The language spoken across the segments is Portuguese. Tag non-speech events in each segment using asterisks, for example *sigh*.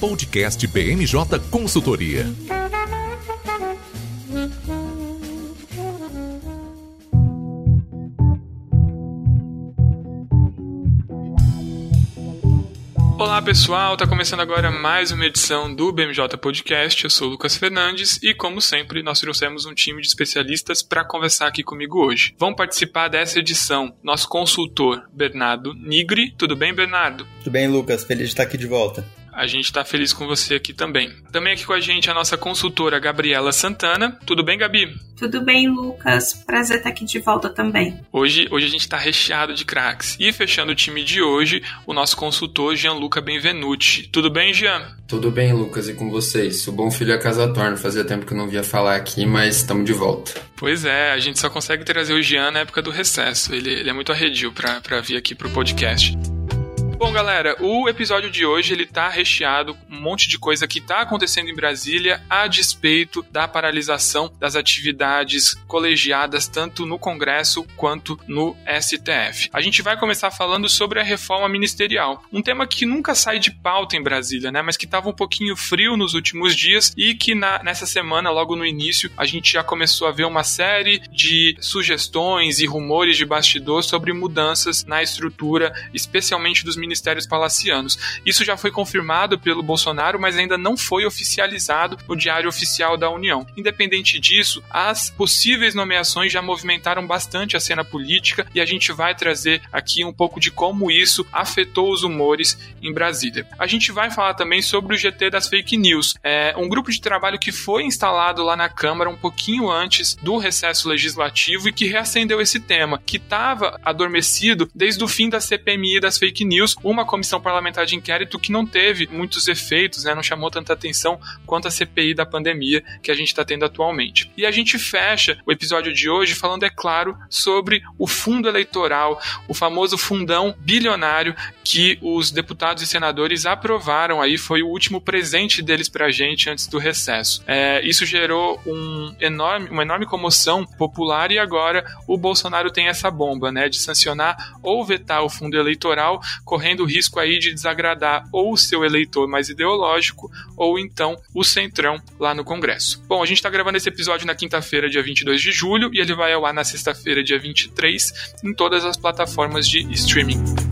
Podcast BMJ Consultoria. Olá pessoal, tá começando agora mais uma edição do BMJ Podcast. Eu sou o Lucas Fernandes e, como sempre, nós trouxemos um time de especialistas para conversar aqui comigo hoje. Vão participar dessa edição nosso consultor Bernardo Nigri. Tudo bem, Bernardo? Tudo bem, Lucas. Feliz de estar aqui de volta. A gente está feliz com você aqui também. Também aqui com a gente a nossa consultora Gabriela Santana. Tudo bem, Gabi? Tudo bem, Lucas. Prazer estar aqui de volta também. Hoje, hoje a gente está recheado de craques. E fechando o time de hoje, o nosso consultor Gianluca Benvenuti. Tudo bem, Jean? Tudo bem, Lucas, e com vocês? O bom filho a casa torna. Fazia tempo que eu não via falar aqui, mas estamos de volta. Pois é, a gente só consegue trazer o Jean na época do recesso. Ele, ele é muito arredio para vir aqui pro podcast. Bom, galera, o episódio de hoje ele tá recheado com um monte de coisa que tá acontecendo em Brasília a despeito da paralisação das atividades colegiadas tanto no Congresso quanto no STF. A gente vai começar falando sobre a reforma ministerial, um tema que nunca sai de pauta em Brasília, né, mas que estava um pouquinho frio nos últimos dias e que na, nessa semana, logo no início, a gente já começou a ver uma série de sugestões e rumores de bastidor sobre mudanças na estrutura, especialmente dos ministérios ministérios palacianos. Isso já foi confirmado pelo Bolsonaro, mas ainda não foi oficializado no Diário Oficial da União. Independente disso, as possíveis nomeações já movimentaram bastante a cena política e a gente vai trazer aqui um pouco de como isso afetou os humores em Brasília. A gente vai falar também sobre o GT das fake news, é um grupo de trabalho que foi instalado lá na Câmara um pouquinho antes do recesso legislativo e que reacendeu esse tema, que estava adormecido desde o fim da CPMI das fake news, uma comissão parlamentar de inquérito que não teve muitos efeitos, né, não chamou tanta atenção quanto a CPI da pandemia que a gente está tendo atualmente. E a gente fecha o episódio de hoje falando, é claro, sobre o fundo eleitoral, o famoso fundão bilionário que os deputados e senadores aprovaram aí, foi o último presente deles para a gente antes do recesso. É, isso gerou um enorme, uma enorme comoção popular e agora o Bolsonaro tem essa bomba, né, de sancionar ou vetar o fundo eleitoral, correndo correndo o risco aí de desagradar ou o seu eleitor mais ideológico ou então o centrão lá no Congresso. Bom, a gente está gravando esse episódio na quinta-feira, dia 22 de julho, e ele vai ao ar na sexta-feira, dia 23, em todas as plataformas de streaming.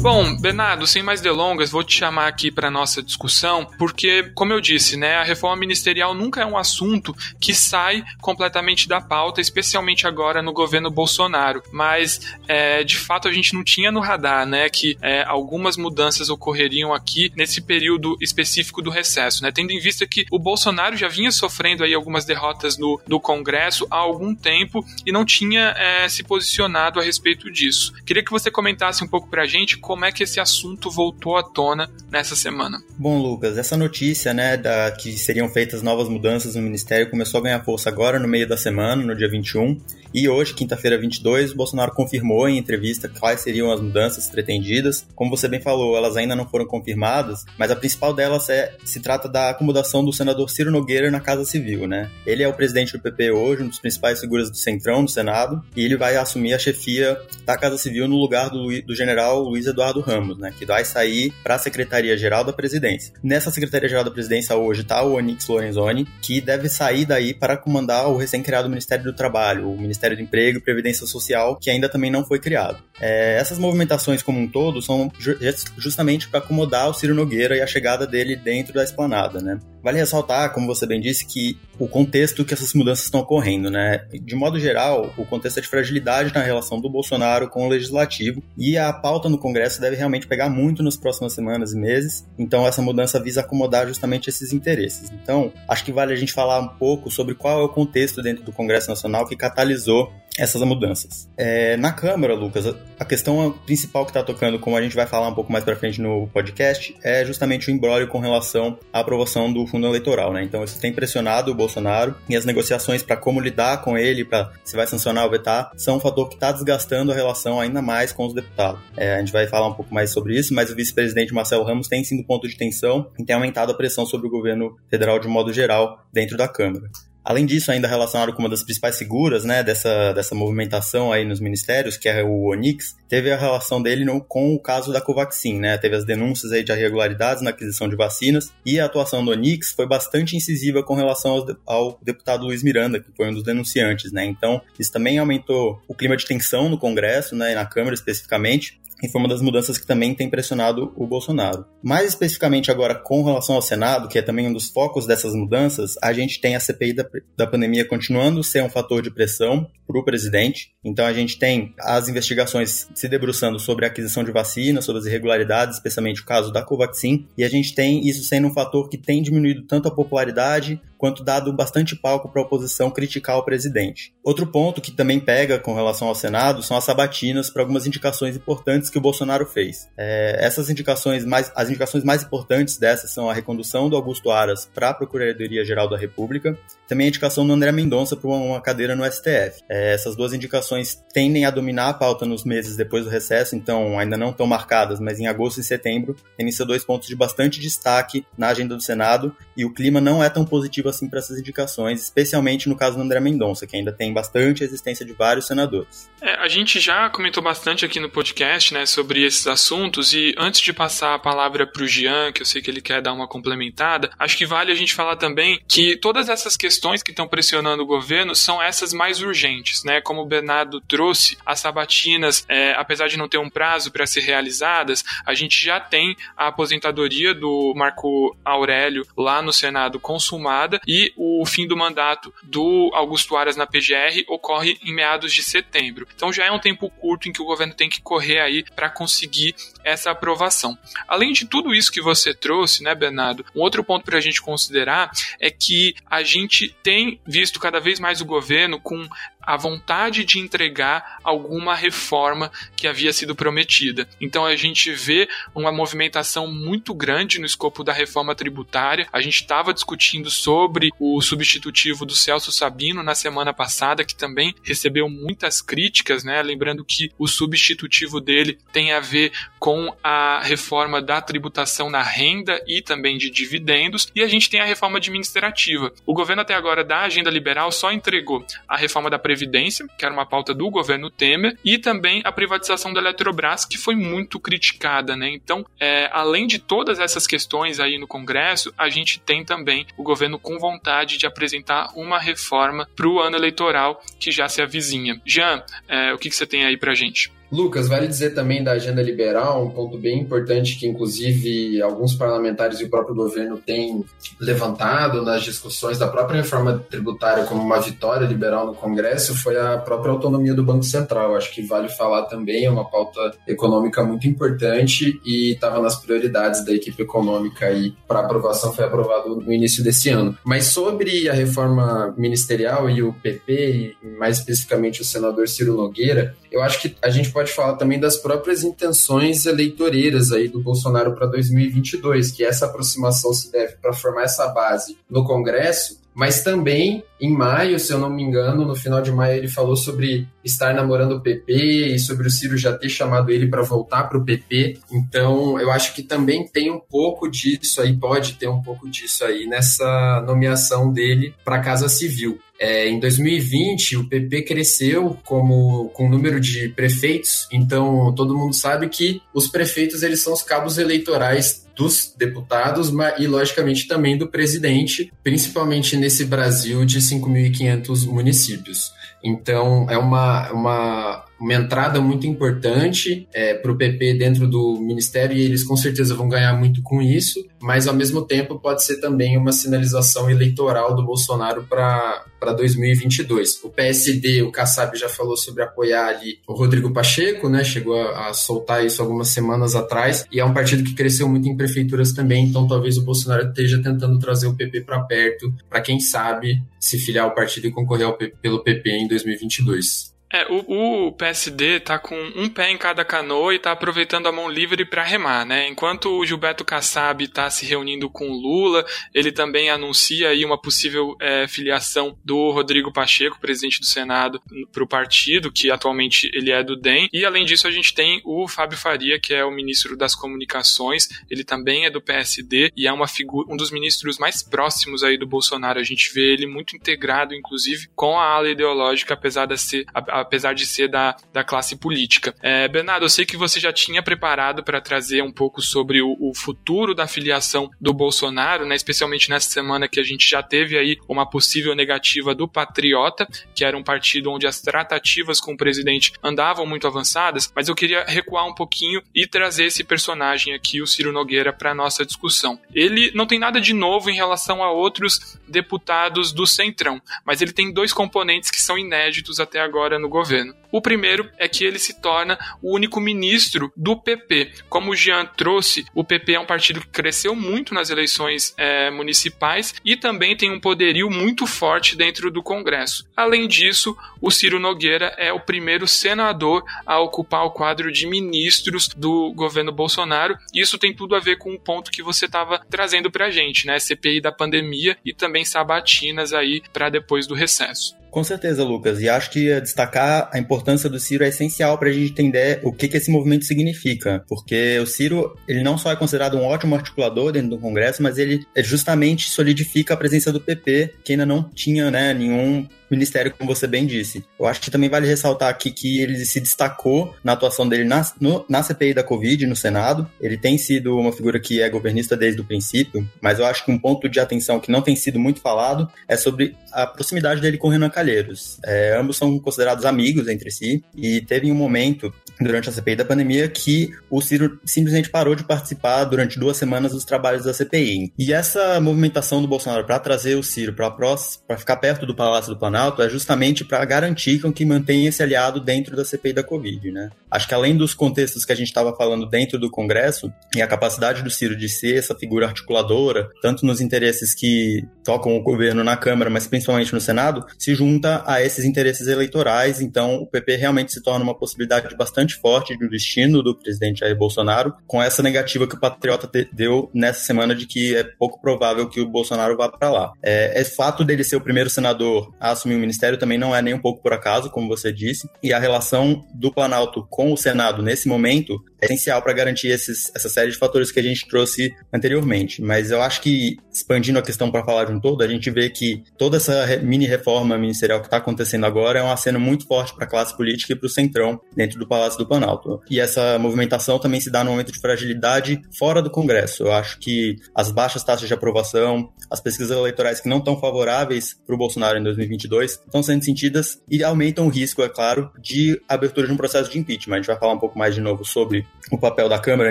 Bom, Bernardo, sem mais delongas, vou te chamar aqui para nossa discussão, porque, como eu disse, né, a reforma ministerial nunca é um assunto que sai completamente da pauta, especialmente agora no governo Bolsonaro. Mas, é, de fato, a gente não tinha no radar, né, que é, algumas mudanças ocorreriam aqui nesse período específico do recesso, né, tendo em vista que o Bolsonaro já vinha sofrendo aí algumas derrotas no, Congresso há algum tempo e não tinha é, se posicionado a respeito disso. Queria que você comentasse um pouco para a gente como é que esse assunto voltou à tona nessa semana. Bom, Lucas, essa notícia, né, da que seriam feitas novas mudanças no ministério começou a ganhar força agora no meio da semana, no dia 21, e hoje, quinta-feira 22, o Bolsonaro confirmou em entrevista quais seriam as mudanças pretendidas. Como você bem falou, elas ainda não foram confirmadas, mas a principal delas é se trata da acomodação do senador Ciro Nogueira na Casa Civil, né? Ele é o presidente do PP hoje, um dos principais figuras do Centrão no Senado, e ele vai assumir a chefia da Casa Civil no lugar do, do general Luiz Eduardo Ramos, né? Que vai sair para a Secretaria-Geral da Presidência. Nessa Secretaria-Geral da Presidência hoje está o Onix Lorenzoni, que deve sair daí para comandar o recém-criado Ministério do Trabalho, o Ministério do Emprego e Previdência Social, que ainda também não foi criado. É, essas movimentações como um todo são ju justamente para acomodar o Ciro Nogueira e a chegada dele dentro da esplanada, né? Vale ressaltar, como você bem disse, que o contexto que essas mudanças estão ocorrendo, né? De modo geral, o contexto é de fragilidade na relação do Bolsonaro com o legislativo e a pauta no Congresso deve realmente pegar muito nas próximas semanas e meses. Então, essa mudança visa acomodar justamente esses interesses. Então, acho que vale a gente falar um pouco sobre qual é o contexto dentro do Congresso Nacional que catalisou essas mudanças. É, na Câmara, Lucas, a questão principal que está tocando, como a gente vai falar um pouco mais para frente no podcast, é justamente o embrólio com relação à aprovação do fundo eleitoral, né? Então isso tem pressionado o Bolsonaro e as negociações para como lidar com ele, para se vai sancionar ou vetar, são um fator que está desgastando a relação ainda mais com os deputados. É, a gente vai falar um pouco mais sobre isso, mas o vice-presidente Marcelo Ramos tem sido ponto de tensão e tem aumentado a pressão sobre o governo federal de modo geral dentro da Câmara. Além disso, ainda relacionado com uma das principais figuras né, dessa, dessa movimentação aí nos ministérios, que é o Onix, teve a relação dele no, com o caso da Covaxin, né? Teve as denúncias aí de irregularidades na aquisição de vacinas e a atuação do Onix foi bastante incisiva com relação ao, ao deputado Luiz Miranda, que foi um dos denunciantes, né? Então, isso também aumentou o clima de tensão no Congresso, né, e na Câmara especificamente, e foi uma das mudanças que também tem pressionado o Bolsonaro. Mais especificamente agora com relação ao Senado, que é também um dos focos dessas mudanças, a gente tem a CPI da, da pandemia continuando a ser um fator de pressão para o presidente. Então a gente tem as investigações se debruçando sobre a aquisição de vacinas, sobre as irregularidades, especialmente o caso da Covaxin, e a gente tem isso sendo um fator que tem diminuído tanto a popularidade quanto dado bastante palco para a oposição criticar o presidente. Outro ponto que também pega com relação ao Senado são as sabatinas para algumas indicações importantes que o Bolsonaro fez. É, essas indicações mais, as indicações mais importantes dessas são a recondução do Augusto Aras para a Procuradoria-Geral da República, também a indicação do André Mendonça para uma cadeira no STF. É, essas duas indicações tendem a dominar a pauta nos meses depois do recesso, então ainda não estão marcadas, mas em agosto e setembro tendem ser dois pontos de bastante destaque na agenda do Senado e o clima não é tão positivo assim para essas indicações, especialmente no caso do André Mendonça, que ainda tem bastante existência de vários senadores. É, a gente já comentou bastante aqui no podcast, né, sobre esses assuntos e antes de passar a palavra para o Jean, que eu sei que ele quer dar uma complementada, acho que vale a gente falar também que todas essas questões que estão pressionando o governo são essas mais urgentes, né? Como o Bernardo trouxe, as sabatinas, é, apesar de não ter um prazo para ser realizadas, a gente já tem a aposentadoria do Marco Aurélio lá no Senado consumada e o fim do mandato do Augusto Aras na PGR ocorre em meados de setembro. Então já é um tempo curto em que o governo tem que correr aí para conseguir essa aprovação. Além de tudo isso que você trouxe, né, Bernardo, um outro ponto para a gente considerar é que a gente tem visto cada vez mais o governo com a vontade de entregar alguma reforma que havia sido prometida. Então a gente vê uma movimentação muito grande no escopo da reforma tributária. A gente estava discutindo sobre o substitutivo do Celso Sabino na semana passada, que também recebeu muitas críticas, né? Lembrando que o substitutivo dele tem a ver com a reforma da tributação na renda e também de dividendos, e a gente tem a reforma administrativa. O governo até agora da agenda liberal só entregou a reforma da Previdência, que era uma pauta do governo Temer, e também a privatização da Eletrobras, que foi muito criticada, né? Então, é, além de todas essas questões aí no Congresso, a gente tem também o governo com vontade de apresentar uma reforma para o ano eleitoral que já se avizinha. Jean, é, o que, que você tem aí para gente? Lucas, vale dizer também da agenda liberal, um ponto bem importante que, inclusive, alguns parlamentares e o próprio governo têm levantado nas discussões da própria reforma tributária como uma vitória liberal no Congresso, foi a própria autonomia do Banco Central. Acho que vale falar também, é uma pauta econômica muito importante e estava nas prioridades da equipe econômica e para aprovação foi aprovado no início desse ano. Mas sobre a reforma ministerial e o PP, e mais especificamente o senador Ciro Nogueira, eu acho que a gente pode falar também das próprias intenções eleitoreiras aí do Bolsonaro para 2022, que essa aproximação se deve para formar essa base no Congresso, mas também em maio, se eu não me engano, no final de maio ele falou sobre estar namorando o PP e sobre o Ciro já ter chamado ele para voltar para o PP. Então, eu acho que também tem um pouco disso aí, pode ter um pouco disso aí nessa nomeação dele para a Casa Civil. É, em 2020, o PP cresceu como com o número de prefeitos, então todo mundo sabe que os prefeitos eles são os cabos eleitorais dos deputados e, logicamente, também do presidente, principalmente nesse Brasil de 5.500 municípios. Então, é uma, uma, uma entrada muito importante é, para o PP dentro do ministério e eles com certeza vão ganhar muito com isso, mas ao mesmo tempo pode ser também uma sinalização eleitoral do Bolsonaro para 2022. O PSD, o Kassab já falou sobre apoiar ali o Rodrigo Pacheco, né? Chegou a, a soltar isso algumas semanas atrás, e é um partido que cresceu muito em prefeituras também, então talvez o Bolsonaro esteja tentando trazer o PP para perto, para quem sabe se filiar ao partido e concorrer ao, pelo PP em 2022. É, o, o, PSD tá com um pé em cada canoa e tá aproveitando a mão livre para remar, né? Enquanto o Gilberto Kassab tá se reunindo com o Lula, ele também anuncia aí uma possível é, filiação do Rodrigo Pacheco, presidente do Senado, para o partido, que atualmente ele é do DEM. E além disso, a gente tem o Fábio Faria, que é o ministro das Comunicações, ele também é do PSD e é uma figura, um dos ministros mais próximos aí do Bolsonaro. A gente vê ele muito integrado, inclusive, com a ala ideológica, apesar de ser, apesar de ser da, da classe política. É, Bernardo, eu sei que você já tinha preparado para trazer um pouco sobre o, o, futuro da filiação do Bolsonaro, né, especialmente nessa semana que a gente já teve aí uma possível negativa do Patriota, que era um partido onde as tratativas com o presidente andavam muito avançadas, mas eu queria recuar um pouquinho e trazer esse personagem aqui, o Ciro Nogueira, para nossa discussão. Ele não tem nada de novo em relação a outros deputados do Centrão, mas ele tem dois componentes que são inéditos até agora no governo. O primeiro é que ele se torna o único ministro do PP. Como o Jean trouxe, o PP é um partido que cresceu muito nas eleições é, municipais e também tem um poderio muito forte dentro do Congresso. Além disso, o Ciro Nogueira é o primeiro senador a ocupar o quadro de ministros do governo Bolsonaro. Isso tem tudo a ver com o ponto que você estava trazendo para a gente, né? CPI da pandemia e também sabatinas aí para depois do recesso. Com certeza, Lucas. E acho que destacar a importância do Ciro é essencial para a gente entender o que, que esse movimento significa. Porque o Ciro, ele não só é considerado um ótimo articulador dentro do Congresso, mas ele justamente solidifica a presença do PP, que ainda não tinha né, nenhum ministério, como você bem disse. Eu acho que também vale ressaltar aqui que ele se destacou na atuação dele na, no, na CPI da Covid, no Senado. Ele tem sido uma figura que é governista desde o princípio, mas eu acho que um ponto de atenção que não tem sido muito falado é sobre a proximidade dele com o Renan Calheiros. É, ambos são considerados amigos entre si, e teve um momento durante a CPI da pandemia que o Ciro simplesmente parou de participar durante duas semanas dos trabalhos da CPI. E essa movimentação do Bolsonaro para trazer o Ciro para ficar perto do Palácio do Planalto é justamente para garantir que mantenha esse aliado dentro da CPI da Covid, né? Acho que além dos contextos que a gente estava falando dentro do Congresso e a capacidade do Ciro de ser essa figura articuladora, tanto nos interesses que tocam o governo na Câmara, mas principalmente no Senado, se junta a esses interesses eleitorais. Então, o PP realmente se torna uma possibilidade bastante bastante forte do destino do presidente Jair Bolsonaro, com essa negativa que o Patriota deu nessa semana de que é pouco provável que o Bolsonaro vá para lá. É, é fato dele ser o primeiro senador a assumir o ministério também não é nem um pouco por acaso, como você disse, e a relação do Planalto com o Senado nesse momento é essencial para garantir esses, essa série de fatores que a gente trouxe anteriormente. Mas eu acho que, expandindo a questão para falar de um todo, a gente vê que toda essa mini reforma ministerial que está acontecendo agora é um aceno muito forte para a classe política e para o centrão dentro do Palácio do Planalto. E essa movimentação também se dá no momento de fragilidade fora do Congresso. Eu acho que as baixas taxas de aprovação, as pesquisas eleitorais que não estão favoráveis para o Bolsonaro em 2022 estão sendo sentidas e aumentam o risco, é claro, de abertura de um processo de impeachment. A gente vai falar um pouco mais de novo sobre o papel da Câmara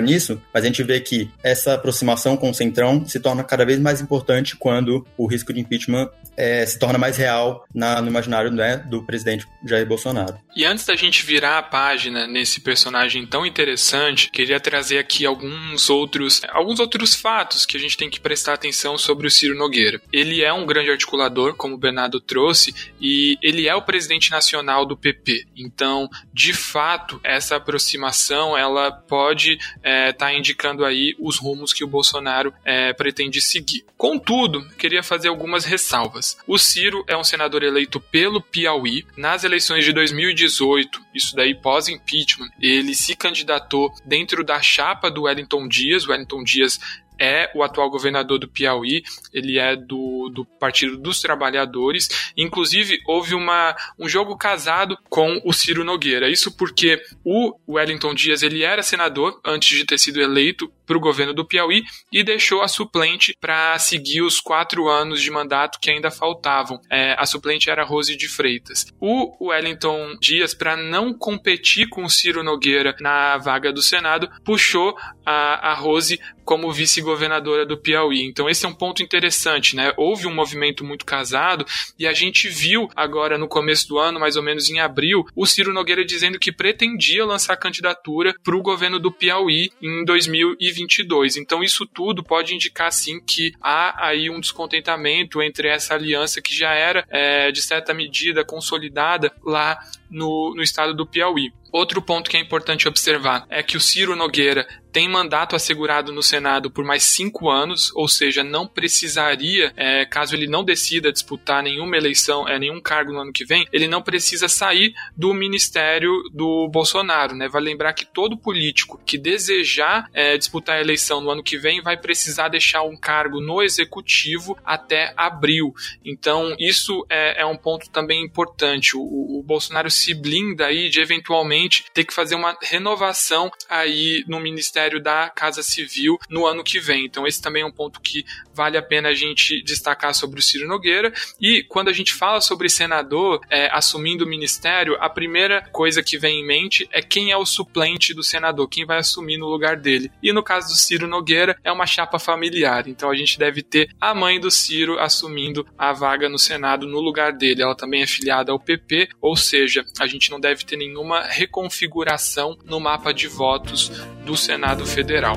nisso, mas a gente vê que essa aproximação com o Centrão se torna cada vez mais importante quando o risco de impeachment é, se torna mais real na, no imaginário né, do presidente Jair Bolsonaro. E antes da gente virar a página nesse personagem tão interessante, queria trazer aqui alguns outros, alguns outros fatos que a gente tem que prestar atenção sobre o Ciro Nogueira. Ele é um grande articulador, como o Bernardo trouxe, e ele é o presidente nacional do PP. Então, de fato, essa aproximação ela pode estar é, tá indicando aí os rumos que o Bolsonaro é, pretende seguir. Contudo, queria fazer algumas ressalvas. O Ciro é um senador eleito pelo Piauí nas eleições de 2018, isso daí pós-impeachment. Ele se candidatou dentro da chapa do Wellington Dias. O Wellington Dias é o atual governador do Piauí, ele é do, do Partido dos Trabalhadores. Inclusive, houve uma, um jogo casado com o Ciro Nogueira. Isso porque o Wellington Dias ele era senador antes de ter sido eleito para o governo do Piauí e deixou a suplente para seguir os quatro anos de mandato que ainda faltavam. É, a suplente era Rose de Freitas. O Wellington Dias, para não competir com o Ciro Nogueira na vaga do Senado, puxou a, a Rose como vice-governadora do Piauí. Então esse é um ponto interessante, né? Houve um movimento muito casado e a gente viu agora no começo do ano, mais ou menos em abril, o Ciro Nogueira dizendo que pretendia lançar candidatura para o governo do Piauí em 2022. Então isso tudo pode indicar sim que há aí um descontentamento entre essa aliança que já era é, de certa medida consolidada lá no, no estado do Piauí. Outro ponto que é importante observar é que o Ciro Nogueira tem mandato assegurado no Senado por mais cinco anos, ou seja, não precisaria, é, caso ele não decida disputar nenhuma eleição, é, nenhum cargo no ano que vem, ele não precisa sair do ministério do Bolsonaro. Né? Vai lembrar que todo político que desejar é, disputar a eleição no ano que vem vai precisar deixar um cargo no executivo até abril. Então, isso é, é um ponto também importante. O, o Bolsonaro se blinda aí de eventualmente ter que fazer uma renovação aí no Ministério da Casa Civil no ano que vem. Então, esse também é um ponto que vale a pena a gente destacar sobre o Ciro Nogueira. E quando a gente fala sobre senador é, assumindo o ministério, a primeira coisa que vem em mente é quem é o suplente do senador, quem vai assumir no lugar dele. E no caso do Ciro Nogueira, é uma chapa familiar. Então a gente deve ter a mãe do Ciro assumindo a vaga no Senado no lugar dele. Ela também é filiada ao PP, ou seja, a gente não deve ter nenhuma reconfiguração no mapa de votos do Senado Federal.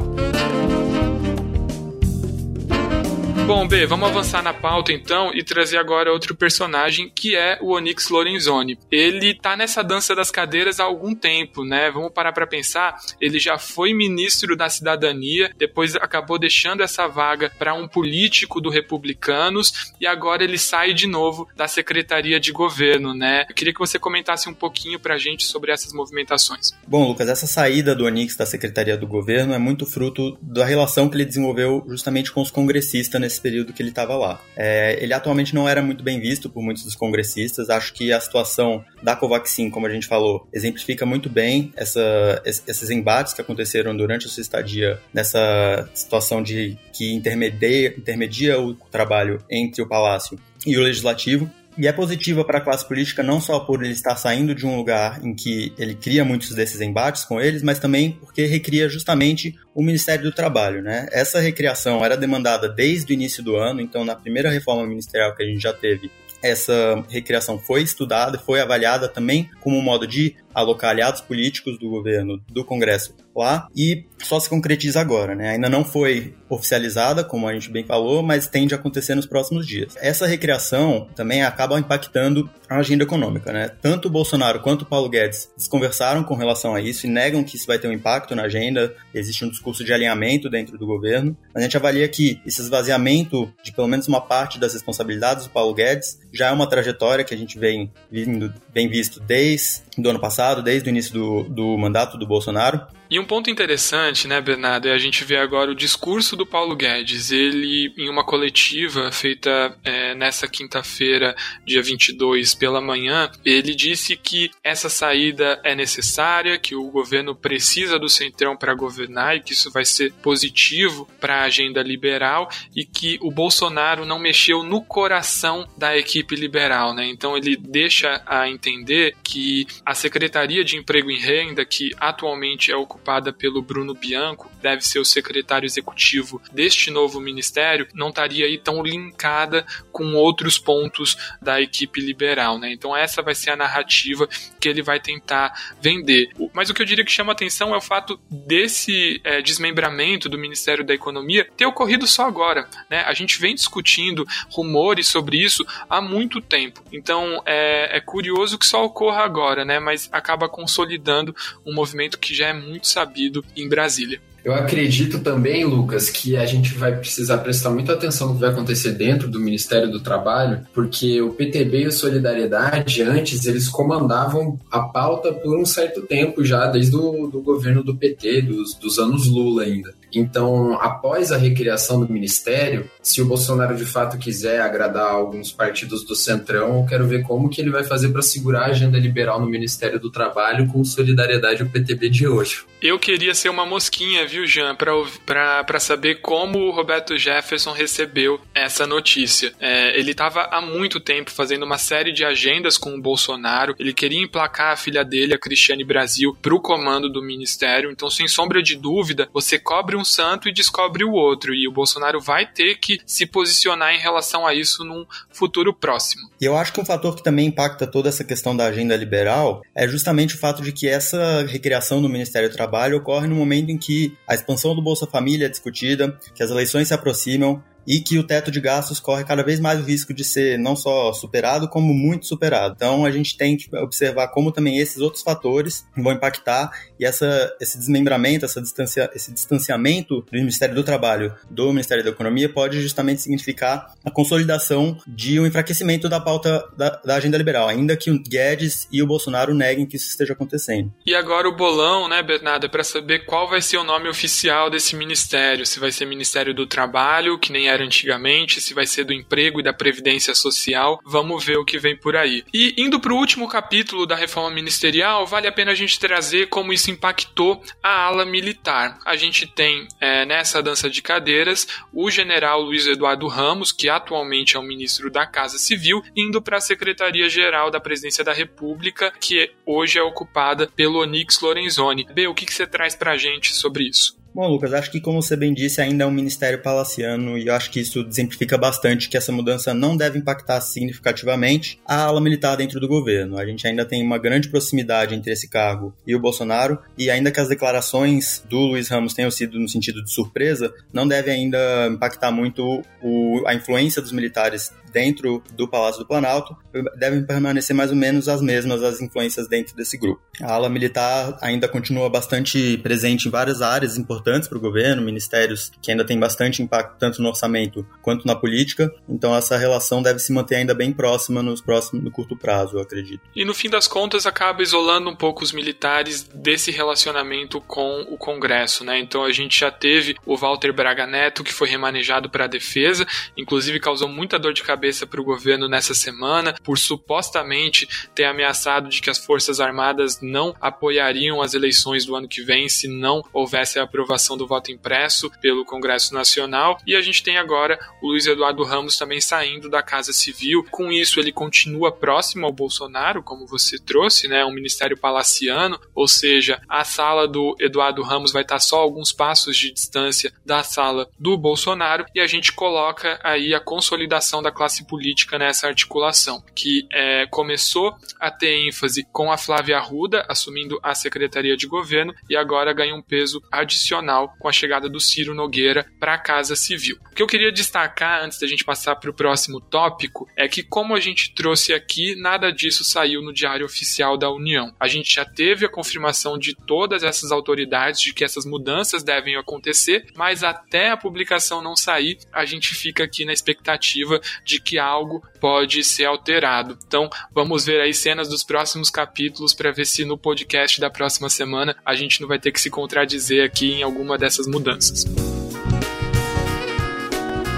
Bom, B, vamos avançar na pauta então e trazer agora outro personagem que é o Onyx Lorenzoni. Ele tá nessa dança das cadeiras há algum tempo, né? Vamos parar para pensar. Ele já foi ministro da Cidadania, depois acabou deixando essa vaga para um político do Republicanos e agora ele sai de novo da Secretaria de Governo, né? Eu queria que você comentasse um pouquinho pra gente sobre essas movimentações. Bom, Lucas, essa saída do Onyx da Secretaria do Governo é muito fruto da relação que ele desenvolveu justamente com os congressistas nesse nesse período que ele estava lá. É, ele atualmente não era muito bem visto por muitos dos congressistas. Acho que a situação da Covaxin, como a gente falou, exemplifica muito bem essa, esses embates que aconteceram durante a sua estadia nessa situação de que intermedia, intermedia o trabalho entre o Palácio e o Legislativo. E é positiva para a classe política não só por ele estar saindo de um lugar em que ele cria muitos desses embates com eles, mas também porque recria justamente o Ministério do Trabalho. Né? Essa recriação era demandada desde o início do ano, então na primeira reforma ministerial que a gente já teve, essa recriação foi estudada, foi avaliada também como um modo de alocar aliados políticos do governo, do Congresso lá, e só se concretiza agora, né? Ainda não foi oficializada, como a gente bem falou, mas tende a acontecer nos próximos dias. Essa recriação também acaba impactando a agenda econômica, né? Tanto o Bolsonaro quanto o Paulo Guedes desconversaram com relação a isso e negam que isso vai ter um impacto na agenda. Existe um discurso de alinhamento dentro do governo. A gente avalia que esse esvaziamento de pelo menos uma parte das responsabilidades do Paulo Guedes já é uma trajetória que a gente vem, vindo, bem visto desde o ano passado, desde o início do, do mandato do Bolsonaro. E um ponto interessante, né, Bernardo, é a gente ver agora o discurso do Paulo Guedes. Ele, em uma coletiva feita é, nessa quinta-feira, dia 22, pela manhã, ele disse que essa saída é necessária, que o governo precisa do Centrão para governar e que isso vai ser positivo para a agenda liberal e que o Bolsonaro não mexeu no coração da equipe liberal, né? Então ele deixa a entender que a Secretaria de Emprego e Renda, que atualmente é ocupada ocupada pelo Bruno Bianco, deve ser o secretário executivo deste novo ministério, não estaria aí tão linkada com outros pontos da equipe liberal, né? Então essa vai ser a narrativa que ele vai tentar vender. Mas o que eu diria que chama atenção é o fato desse é, desmembramento do Ministério da Economia ter ocorrido só agora, né? A gente vem discutindo rumores sobre isso há muito tempo. Então é, é curioso que só ocorra agora, né? Mas acaba consolidando um movimento que já é muito sabido em Brasília. Eu acredito também, Lucas, que a gente vai precisar prestar muita atenção no que vai acontecer dentro do Ministério do Trabalho, porque o PTB e o Solidariedade, antes, eles comandavam a pauta por um certo tempo já, desde o do governo do PT, dos, dos anos Lula ainda. Então, após a recriação do ministério, se o Bolsonaro de fato quiser agradar alguns partidos do Centrão, eu quero ver como que ele vai fazer para segurar a agenda liberal no Ministério do Trabalho com solidariedade ao PTB de hoje. Eu queria ser uma mosquinha, viu, Jean, para saber como o Roberto Jefferson recebeu essa notícia. É, ele estava há muito tempo fazendo uma série de agendas com o Bolsonaro, ele queria emplacar a filha dele, a Cristiane Brasil, para o comando do ministério. Então, sem sombra de dúvida, você cobre um um santo e descobre o outro. E o Bolsonaro vai ter que se posicionar em relação a isso num futuro próximo. E eu acho que um fator que também impacta toda essa questão da agenda liberal é justamente o fato de que essa recriação do Ministério do Trabalho ocorre no momento em que a expansão do Bolsa Família é discutida, que as eleições se aproximam, e que o teto de gastos corre cada vez mais o risco de ser não só superado, como muito superado. Então a gente tem que observar como também esses outros fatores vão impactar e essa, esse desmembramento, essa distancia, esse distanciamento do Ministério do Trabalho do Ministério da Economia pode justamente significar a consolidação de um enfraquecimento da pauta da, da agenda liberal, ainda que o Guedes e o Bolsonaro neguem que isso esteja acontecendo. E agora o bolão, né, Bernardo, é para saber qual vai ser o nome oficial desse ministério, se vai ser Ministério do Trabalho, que nem era antigamente, se vai ser do Emprego e da Previdência Social. Vamos ver o que vem por aí. E indo para o último capítulo da reforma ministerial, vale a pena a gente trazer como isso impactou a ala militar. A gente tem é, nessa dança de cadeiras o general Luiz Eduardo Ramos, que atualmente é o ministro da Casa Civil, indo para a Secretaria-Geral da Presidência da República, que hoje é ocupada pelo Onix Lorenzoni. B, o que, que você traz para a gente sobre isso? Bom, Lucas, acho que como você bem disse, ainda é um ministério palaciano e eu acho que isso exemplifica bastante que essa mudança não deve impactar significativamente a ala militar dentro do governo. A gente ainda tem uma grande proximidade entre esse cargo e o Bolsonaro e ainda que as declarações do Luiz Ramos tenham sido no sentido de surpresa, não deve ainda impactar muito o, a influência dos militares dentro do Palácio do Planalto devem permanecer mais ou menos as mesmas as influências dentro desse grupo. A ala militar ainda continua bastante presente em várias áreas importantes para o governo, ministérios que ainda têm bastante impacto tanto no orçamento quanto na política, então essa relação deve se manter ainda bem próxima nos próximos, no curto prazo, eu acredito. E no fim das contas acaba isolando um pouco os militares desse relacionamento com o Congresso, né? Então a gente já teve o Walter Braga Neto que foi remanejado para a defesa, inclusive causou muita dor de cabeça cabeça para o governo nessa semana por supostamente ter ameaçado de que as Forças Armadas não apoiariam as eleições do ano que vem se não houvesse a aprovação do voto impresso pelo Congresso Nacional. E a gente tem agora o Luiz Eduardo Ramos também saindo da Casa Civil. Com isso, ele continua próximo ao Bolsonaro, como você trouxe, né? Um ministério palaciano, ou seja, a sala do Eduardo Ramos vai estar só alguns passos de distância da sala do Bolsonaro e a gente coloca aí a consolidação da classe classe política nessa articulação, que é, começou a ter ênfase com a Flávia Arruda assumindo a Secretaria de Governo e agora ganha um peso adicional com a chegada do Ciro Nogueira para a Casa Civil. O que eu queria destacar antes da gente passar para o próximo tópico é que, como a gente trouxe aqui, nada disso saiu no Diário Oficial da União. A gente já teve a confirmação de todas essas autoridades de que essas mudanças devem acontecer, mas até a publicação não sair, a gente fica aqui na expectativa de que algo pode ser alterado. Então, vamos ver aí cenas dos próximos capítulos para ver se no podcast da próxima semana a gente não vai ter que se contradizer aqui em alguma dessas mudanças.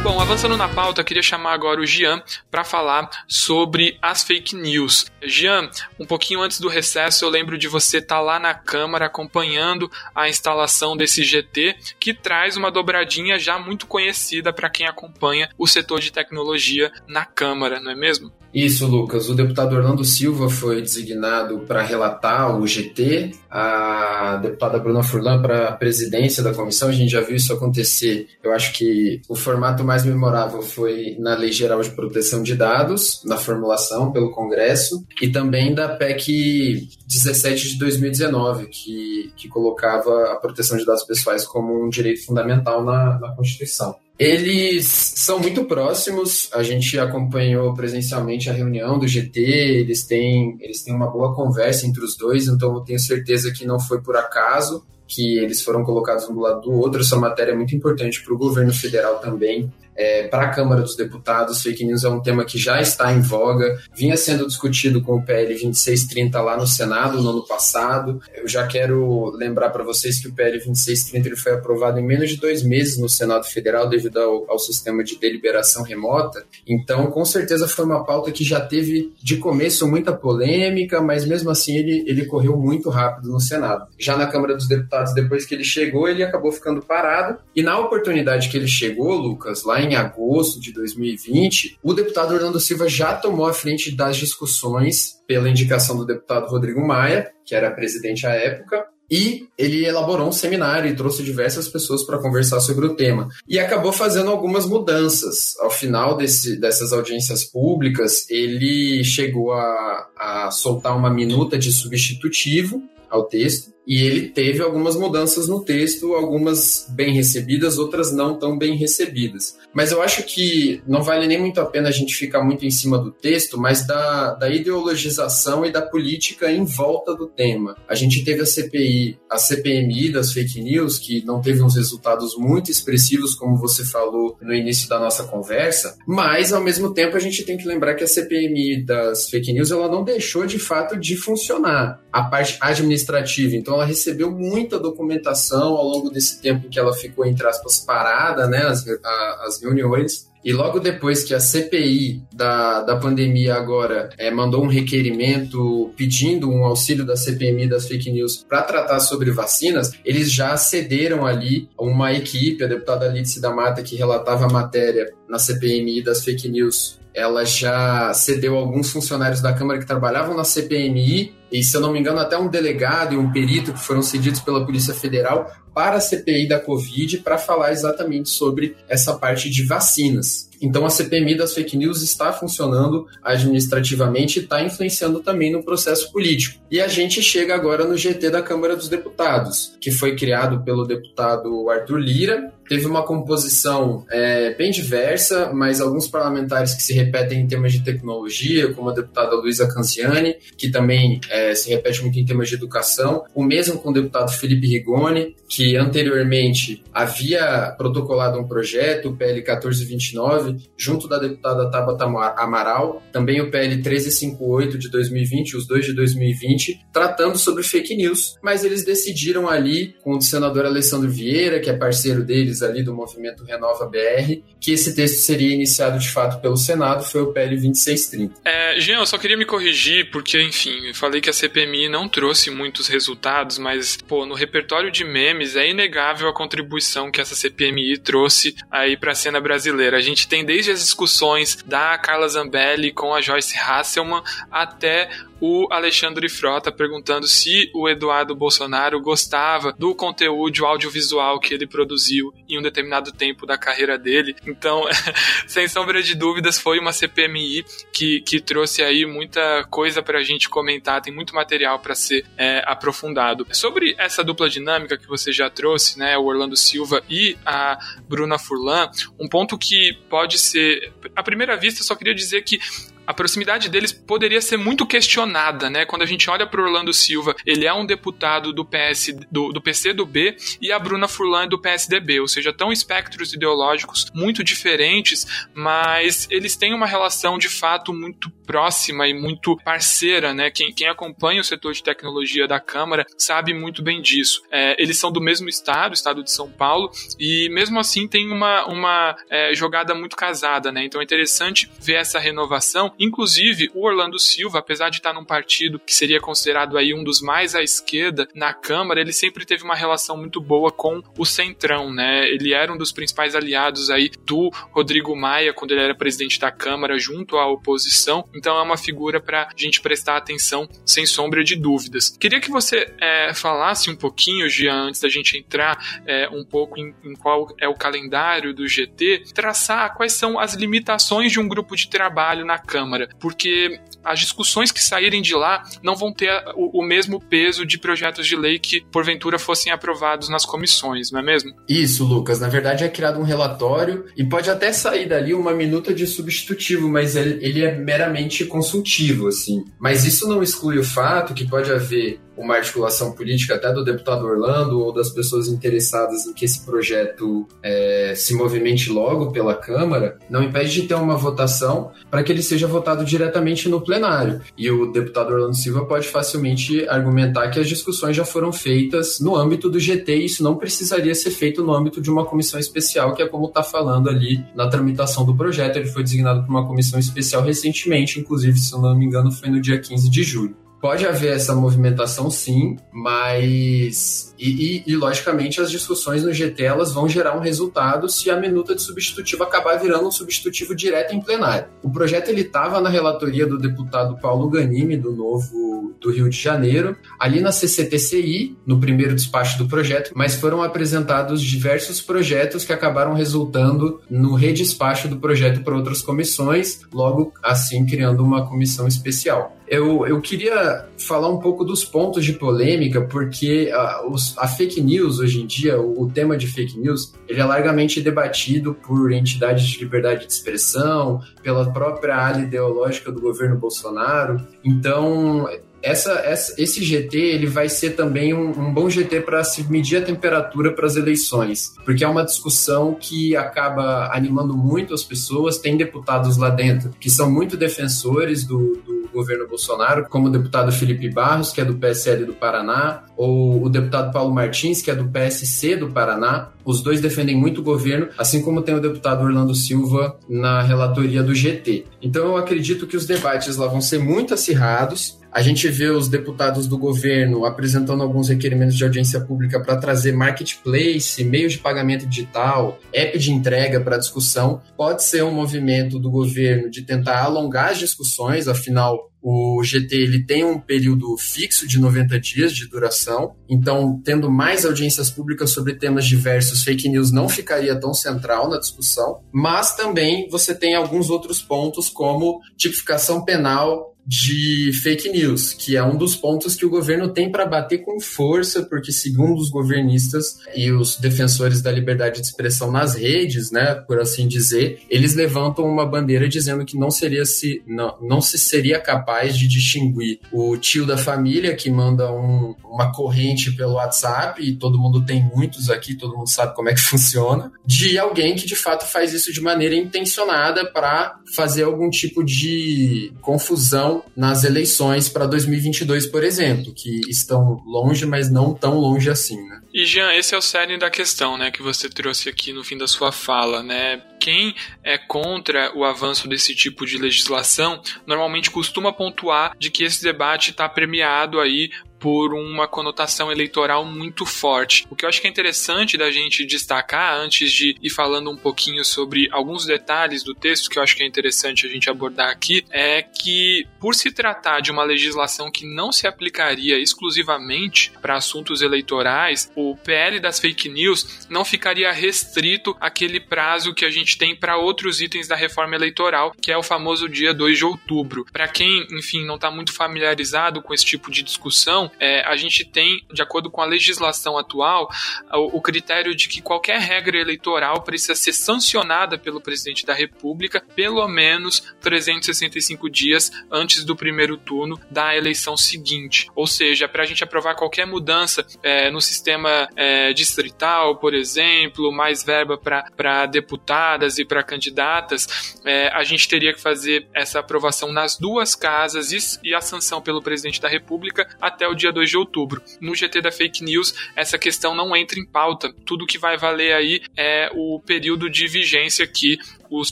Bom, avançando na pauta, queria chamar agora o Gian para falar sobre as fake news. Gian, um pouquinho antes do recesso, eu lembro de você estar tá lá na Câmara acompanhando a instalação desse GT, que traz uma dobradinha já muito conhecida para quem acompanha o setor de tecnologia na Câmara, não é mesmo? Isso, Lucas. O deputado Orlando Silva foi designado para relatar o GT, a deputada Bruna Furlan para a presidência da comissão. A gente já viu isso acontecer. Eu acho que o formato mais memorável foi na Lei Geral de Proteção de Dados, na formulação pelo Congresso, e também da PEC 17 de 2019, que, que colocava a proteção de dados pessoais como um direito fundamental na, na Constituição. Eles são muito próximos, a gente acompanhou presencialmente a reunião do GT, eles têm, eles têm uma boa conversa entre os dois, então eu tenho certeza que não foi por acaso que eles foram colocados um do lado do outro. Essa matéria é muito importante para o governo federal também, é, para a Câmara dos Deputados. Fake news é um tema que já está em voga, vinha sendo discutido com o PL 2630 lá no Senado no ano passado. Eu já quero lembrar para vocês que o PL 2630 ele foi aprovado em menos de dois meses no Senado Federal devido ao, ao sistema de deliberação remota. Então, com certeza foi uma pauta que já teve de começo muita polêmica, mas mesmo assim ele, ele correu muito rápido no Senado. Já na Câmara dos Deputados, depois que ele chegou, ele acabou ficando parado. E na oportunidade que ele chegou, Lucas, lá em em agosto de 2020, o deputado Orlando Silva já tomou a frente das discussões pela indicação do deputado Rodrigo Maia, que era presidente à época, e ele elaborou um seminário e trouxe diversas pessoas para conversar sobre o tema. E acabou fazendo algumas mudanças. Ao final desse, dessas audiências públicas, ele chegou a, a soltar uma minuta de substitutivo ao texto e ele teve algumas mudanças no texto, algumas bem recebidas, outras não tão bem recebidas. Mas eu acho que não vale nem muito a pena a gente ficar muito em cima do texto, mas da, da ideologização e da política em volta do tema. A gente teve a CPI, a CPMI das fake news, que não teve uns resultados muito expressivos, como você falou no início da nossa conversa, mas ao mesmo tempo a gente tem que lembrar que a CPMI das fake news ela não deixou de fato de funcionar. A parte administrativa, então ela recebeu muita documentação ao longo desse tempo que ela ficou, entre aspas, parada, né, as, a, as reuniões. E logo depois que a CPI da, da pandemia agora é, mandou um requerimento pedindo um auxílio da CPMI das fake news para tratar sobre vacinas, eles já cederam ali uma equipe, a deputada Lídice da Mata, que relatava a matéria na CPMI das fake news, ela já cedeu alguns funcionários da Câmara que trabalhavam na CPMI e, se eu não me engano, até um delegado e um perito que foram cedidos pela Polícia Federal para a CPI da Covid para falar exatamente sobre essa parte de vacinas. Então a CPMI das fake news está funcionando administrativamente e está influenciando também no processo político. E a gente chega agora no GT da Câmara dos Deputados, que foi criado pelo deputado Arthur Lira. Teve uma composição é, bem diversa, mas alguns parlamentares que se repetem em temas de tecnologia, como a deputada Luísa Canziani, que também é, se repete muito em temas de educação. O mesmo com o deputado Felipe Rigoni, que anteriormente havia protocolado um projeto, o PL 1429, junto da deputada Tabata Amaral, também o PL 1358 de 2020, os dois de 2020, tratando sobre fake news, mas eles decidiram ali, com o senador Alessandro Vieira, que é parceiro deles ali do movimento Renova BR, que esse texto seria iniciado de fato pelo Senado, foi o PL 2630. É, Jean, eu só queria me corrigir, porque, enfim, eu falei que a CPMI não trouxe muitos resultados, mas, pô, no repertório de memes é inegável a contribuição que essa CPMI trouxe aí para a cena brasileira. A gente tem desde as discussões da Carla Zambelli com a Joyce Hasselman até o Alexandre Frota perguntando se o Eduardo Bolsonaro gostava do conteúdo audiovisual que ele produziu em um determinado tempo da carreira dele. Então, *laughs* sem sombra de dúvidas, foi uma CPMI que, que trouxe aí muita coisa para a gente comentar, tem muito material para ser é, aprofundado. Sobre essa dupla dinâmica que você já trouxe, né, o Orlando Silva e a Bruna Furlan, um ponto que pode ser, à primeira vista, só queria dizer que a proximidade deles poderia ser muito questionada, né? Quando a gente olha para Orlando Silva, ele é um deputado do PS do, do PCdoB e a Bruna Furlan é do PSDB, ou seja, tão espectros ideológicos muito diferentes, mas eles têm uma relação de fato muito próxima e muito parceira, né? Quem, quem acompanha o setor de tecnologia da Câmara sabe muito bem disso. É, eles são do mesmo estado, estado de São Paulo, e mesmo assim tem uma, uma é, jogada muito casada, né? Então é interessante ver essa renovação Inclusive, o Orlando Silva, apesar de estar num partido que seria considerado aí um dos mais à esquerda na Câmara, ele sempre teve uma relação muito boa com o Centrão, né? Ele era um dos principais aliados aí do Rodrigo Maia quando ele era presidente da Câmara junto à oposição. Então é uma figura para a gente prestar atenção sem sombra de dúvidas. Queria que você é, falasse um pouquinho, Jean, antes da gente entrar é, um pouco em, em qual é o calendário do GT, traçar quais são as limitações de um grupo de trabalho na Câmara Câmara, porque as discussões que saírem de lá não vão ter o, o, mesmo peso de projetos de lei que, porventura, fossem aprovados nas comissões, não é mesmo? Isso, Lucas. Na verdade, é criado um relatório e pode até sair dali uma minuta de substitutivo, mas ele, ele é meramente consultivo, assim. Mas isso não exclui o fato que pode haver uma articulação política até do deputado Orlando ou das pessoas interessadas em que esse projeto é, se movimente logo pela Câmara, não impede de ter uma votação para que ele seja votado diretamente no plenário. E o deputado Orlando Silva pode facilmente argumentar que as discussões já foram feitas no âmbito do GT e isso não precisaria ser feito no âmbito de uma comissão especial, que é como está falando ali na tramitação do projeto. Ele foi designado por uma comissão especial recentemente, inclusive, se eu não me engano, foi no dia 15 de julho. Pode haver essa movimentação sim, mas. E, e, e, logicamente as discussões no GT elas vão gerar um resultado se a minuta de substitutivo acabar virando um substitutivo direto em plenário. O projeto ele estava na relatoria do deputado Paulo Ganimi, do Novo do Rio de Janeiro, ali na CCTCI, no primeiro despacho do projeto, mas foram apresentados diversos projetos que acabaram resultando no redespacho do projeto para outras comissões, logo assim criando uma comissão especial. Eu, eu queria falar um pouco dos pontos de polêmica, porque a, os, a fake news hoje em dia, o, o, tema de fake news, ele é largamente debatido por entidades de liberdade de expressão, pela própria área ideológica do governo Bolsonaro. Então, essa, essa, esse GT ele vai ser também um, um bom GT para se medir a temperatura para as eleições, porque é uma discussão que acaba animando muito as pessoas. Tem deputados lá dentro que são muito defensores do, do governo Bolsonaro, como o deputado Felipe Barros, que é do PSL do Paraná, ou o deputado Paulo Martins, que é do PSC do Paraná. Os dois defendem muito o governo, assim como tem o deputado Orlando Silva na relatoria do GT. Então eu acredito que os debates lá vão ser muito acirrados. A gente vê os deputados do governo apresentando alguns requerimentos de audiência pública para trazer marketplace, meios de pagamento digital, app de entrega para discussão. Pode ser um movimento do governo de tentar alongar as discussões, afinal, o GT ele tem um período fixo de 90 dias de duração, então tendo mais audiências públicas sobre temas diversos, fake news não ficaria tão central na discussão, mas também você tem alguns outros pontos como tipificação penal de fake news, que é um dos pontos que o governo tem para bater com força, porque segundo os governistas e os defensores da liberdade de expressão nas redes, né, por assim dizer, eles levantam uma bandeira dizendo que não seria se não, não se seria capaz de distinguir o tio da família que manda um, uma corrente pelo WhatsApp e todo mundo tem muitos aqui, todo mundo sabe como é que *laughs* funciona, de alguém que de fato faz isso de maneira intencionada para fazer algum tipo de confusão nas eleições para 2022, por exemplo, que estão longe, mas não tão longe assim, né? E Jean, esse é o cerne da questão, né, que você trouxe aqui no fim da sua fala, né? Quem é contra o avanço desse tipo de legislação normalmente costuma pontuar de que esse debate está premiado aí por uma conotação eleitoral muito forte. O que eu acho que é interessante da gente destacar antes de ir falando um pouquinho sobre alguns detalhes do texto que eu acho que é interessante a gente abordar aqui é que por se tratar de uma legislação que não se aplicaria exclusivamente para assuntos eleitorais, o PL das fake news não ficaria restrito àquele prazo que a gente tem para outros itens da reforma eleitoral, que é o famoso dia 2 de outubro. Para quem, enfim, não está muito familiarizado com esse tipo de discussão, é, a gente tem, de acordo com a legislação atual, o, o, critério de que qualquer regra eleitoral precisa ser sancionada pelo presidente da República pelo menos 365 dias antes do primeiro turno da eleição seguinte. Ou seja, para a gente aprovar qualquer mudança é, no sistema é, distrital, por exemplo, mais verba para deputadas e para candidatas, é, a gente teria que fazer essa aprovação nas duas casas e, e a sanção pelo presidente da República até o dia dia 2 de outubro. No GT da Fake News, essa questão não entra em pauta. Tudo que vai valer aí é o período de vigência que os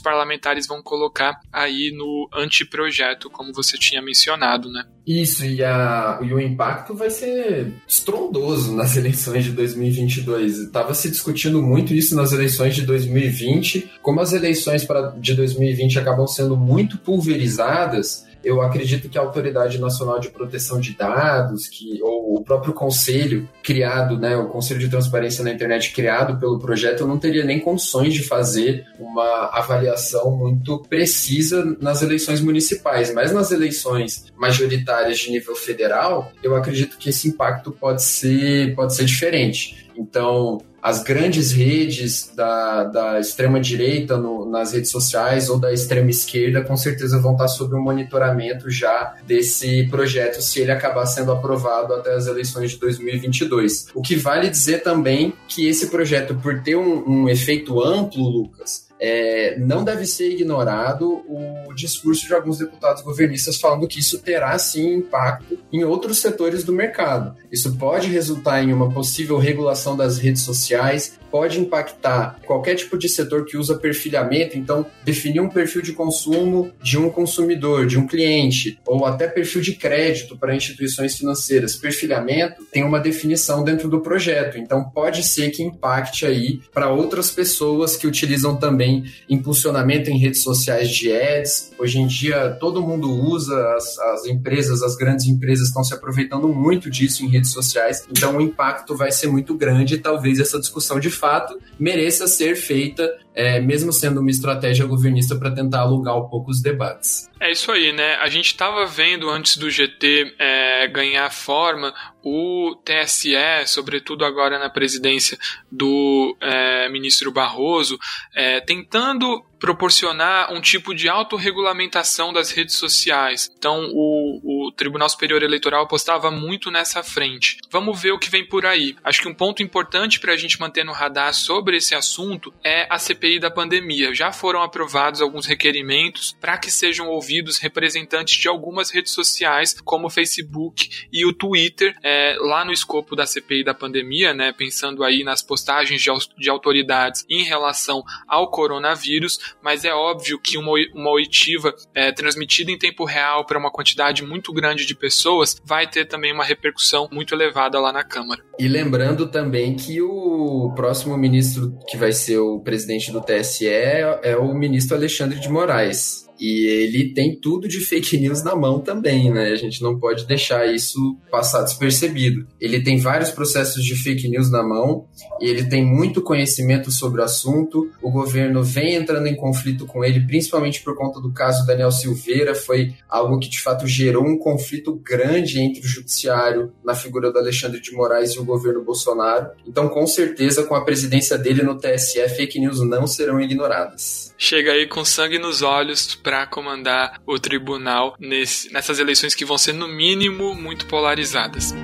parlamentares vão colocar aí no anteprojeto, como você tinha mencionado, né? Isso, e, a, e o impacto vai ser estrondoso nas *laughs* eleições de 2022. Estava se discutindo muito isso nas eleições de 2020. Como as eleições pra, de 2020 acabam sendo muito pulverizadas, eu acredito que a Autoridade Nacional de Proteção de Dados, que, ou o próprio conselho criado, né, o Conselho de Transparência na Internet criado pelo projeto, não teria nem condições de fazer uma avaliação muito precisa nas eleições municipais. Mas nas eleições majoritárias de nível federal, eu acredito que esse impacto pode ser, pode ser diferente. Então, as grandes redes da, da extrema-direita nas redes sociais ou da extrema-esquerda com certeza vão estar sob um monitoramento já desse projeto se ele acabar sendo aprovado até as eleições de 2022. O que vale dizer também que esse projeto, por ter um, um efeito amplo, Lucas, é, não deve ser ignorado o discurso de alguns deputados governistas falando que isso terá sim impacto em outros setores do mercado. Isso pode resultar em uma possível regulação das redes sociais, pode impactar qualquer tipo de setor que usa perfilhamento, então definir um perfil de consumo de um consumidor, de um cliente, ou até perfil de crédito para instituições financeiras. Perfilhamento tem uma definição dentro do projeto, então pode ser que impacte aí para outras pessoas que utilizam também impulsionamento em redes sociais de ads. Hoje em dia todo mundo usa, as, as empresas, as grandes empresas estão se aproveitando muito disso em redes sociais, então o impacto vai ser muito grande e talvez essa discussão de fato mereça ser feita é, mesmo sendo uma estratégia governista para tentar alugar um pouco os debates. É isso aí, né? A gente estava vendo antes do GT é, ganhar forma o TSE, sobretudo agora na presidência do é, ministro Barroso, é, tentando proporcionar um tipo de autorregulamentação das redes sociais. Então, o, o, Tribunal Superior Eleitoral apostava muito nessa frente. Vamos ver o que vem por aí. Acho que um ponto importante para a gente manter no radar sobre esse assunto é a CPI da pandemia. Já foram aprovados alguns requerimentos para que sejam ouvidos representantes de algumas redes sociais, como o Facebook e o Twitter, é, lá no escopo da CPI da pandemia, né, pensando aí nas postagens de, de autoridades em relação ao coronavírus, mas é óbvio que uma, uma oitiva é, transmitida em tempo real para uma quantidade muito grande de pessoas vai ter também uma repercussão muito elevada lá na Câmara. E lembrando também que o próximo ministro que vai ser o presidente do TSE é o ministro Alexandre de Moraes. E ele tem tudo de fake news na mão também, né? A gente não pode deixar isso passar despercebido. Ele tem vários processos de fake news na mão e ele tem muito conhecimento sobre o assunto. O governo vem entrando em conflito com ele, principalmente por conta do caso Daniel Silveira. Foi algo que de fato gerou um conflito grande entre o judiciário na figura do Alexandre de Moraes e o governo Bolsonaro. Então, com certeza, com a presidência dele no TSE, fake news não serão ignoradas. Chega aí com sangue nos olhos para comandar o tribunal nesse, nessas eleições que vão ser, no mínimo, muito polarizadas.